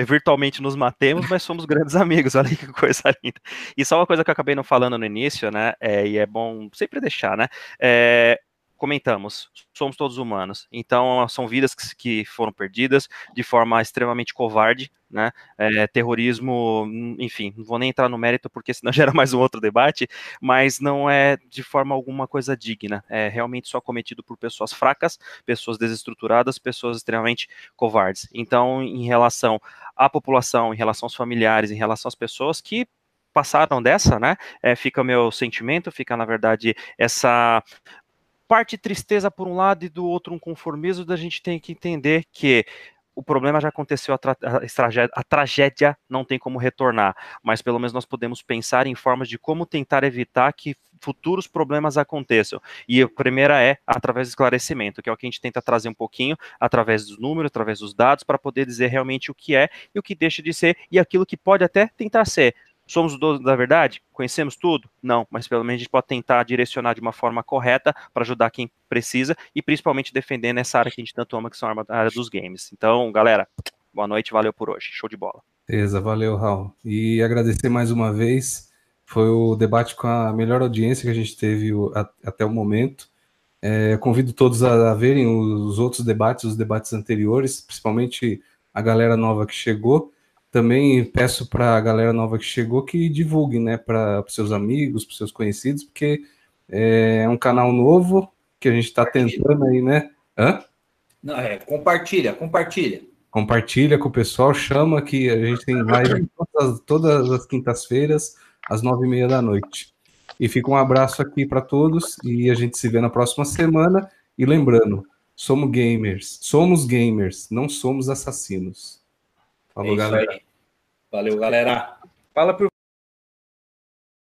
virtualmente nos matemos, mas somos grandes amigos, olha que coisa linda. E só uma coisa que eu acabei não falando no início, né, é, e é bom sempre deixar, né, é, comentamos, somos todos humanos. Então, são vidas que, que foram perdidas de forma extremamente covarde, né? É, terrorismo, enfim, não vou nem entrar no mérito porque senão gera mais um outro debate, mas não é de forma alguma coisa digna. É realmente só cometido por pessoas fracas, pessoas desestruturadas, pessoas extremamente covardes. Então, em relação à população, em relação aos familiares, em relação às pessoas que passaram dessa, né? É, fica o meu sentimento, fica na verdade essa parte tristeza por um lado e do outro um conformismo, da gente tem que entender que o problema já aconteceu, a, tra a, tragédia, a, tragédia, não tem como retornar, mas pelo menos nós podemos pensar em formas de como tentar evitar que futuros problemas aconteçam. E a primeira é através do esclarecimento, que é o que a gente tenta trazer um pouquinho através dos números, através dos dados, para poder dizer realmente o que é e o que deixa de ser e aquilo que pode até tentar ser Somos os donos da verdade? Conhecemos tudo? Não, mas pelo menos a gente pode tentar direcionar de uma forma correta para ajudar quem precisa e principalmente defender nessa área que a gente tanto ama, que são a área dos games. Então, galera, boa noite, valeu por hoje. Show de bola. Beleza, valeu, Raul. E agradecer mais uma vez. Foi o debate com a melhor audiência que a gente teve até o momento. É, convido todos a, verem os outros debates, os debates anteriores, principalmente a galera nova que chegou. Também peço para a galera nova que chegou que divulgue, né, para os seus amigos, para seus conhecidos, porque é um canal novo que a gente está tentando aí, né? Hã? Não, é, compartilha, compartilha. Compartilha com o pessoal, chama que a gente tem live todas, todas as quintas-feiras, às nove e meia da noite. E fica um abraço aqui para todos e a gente se vê na próxima semana. E lembrando, somos gamers, somos gamers, não somos assassinos. Falou, é galera. Valeu, galera. Fala pro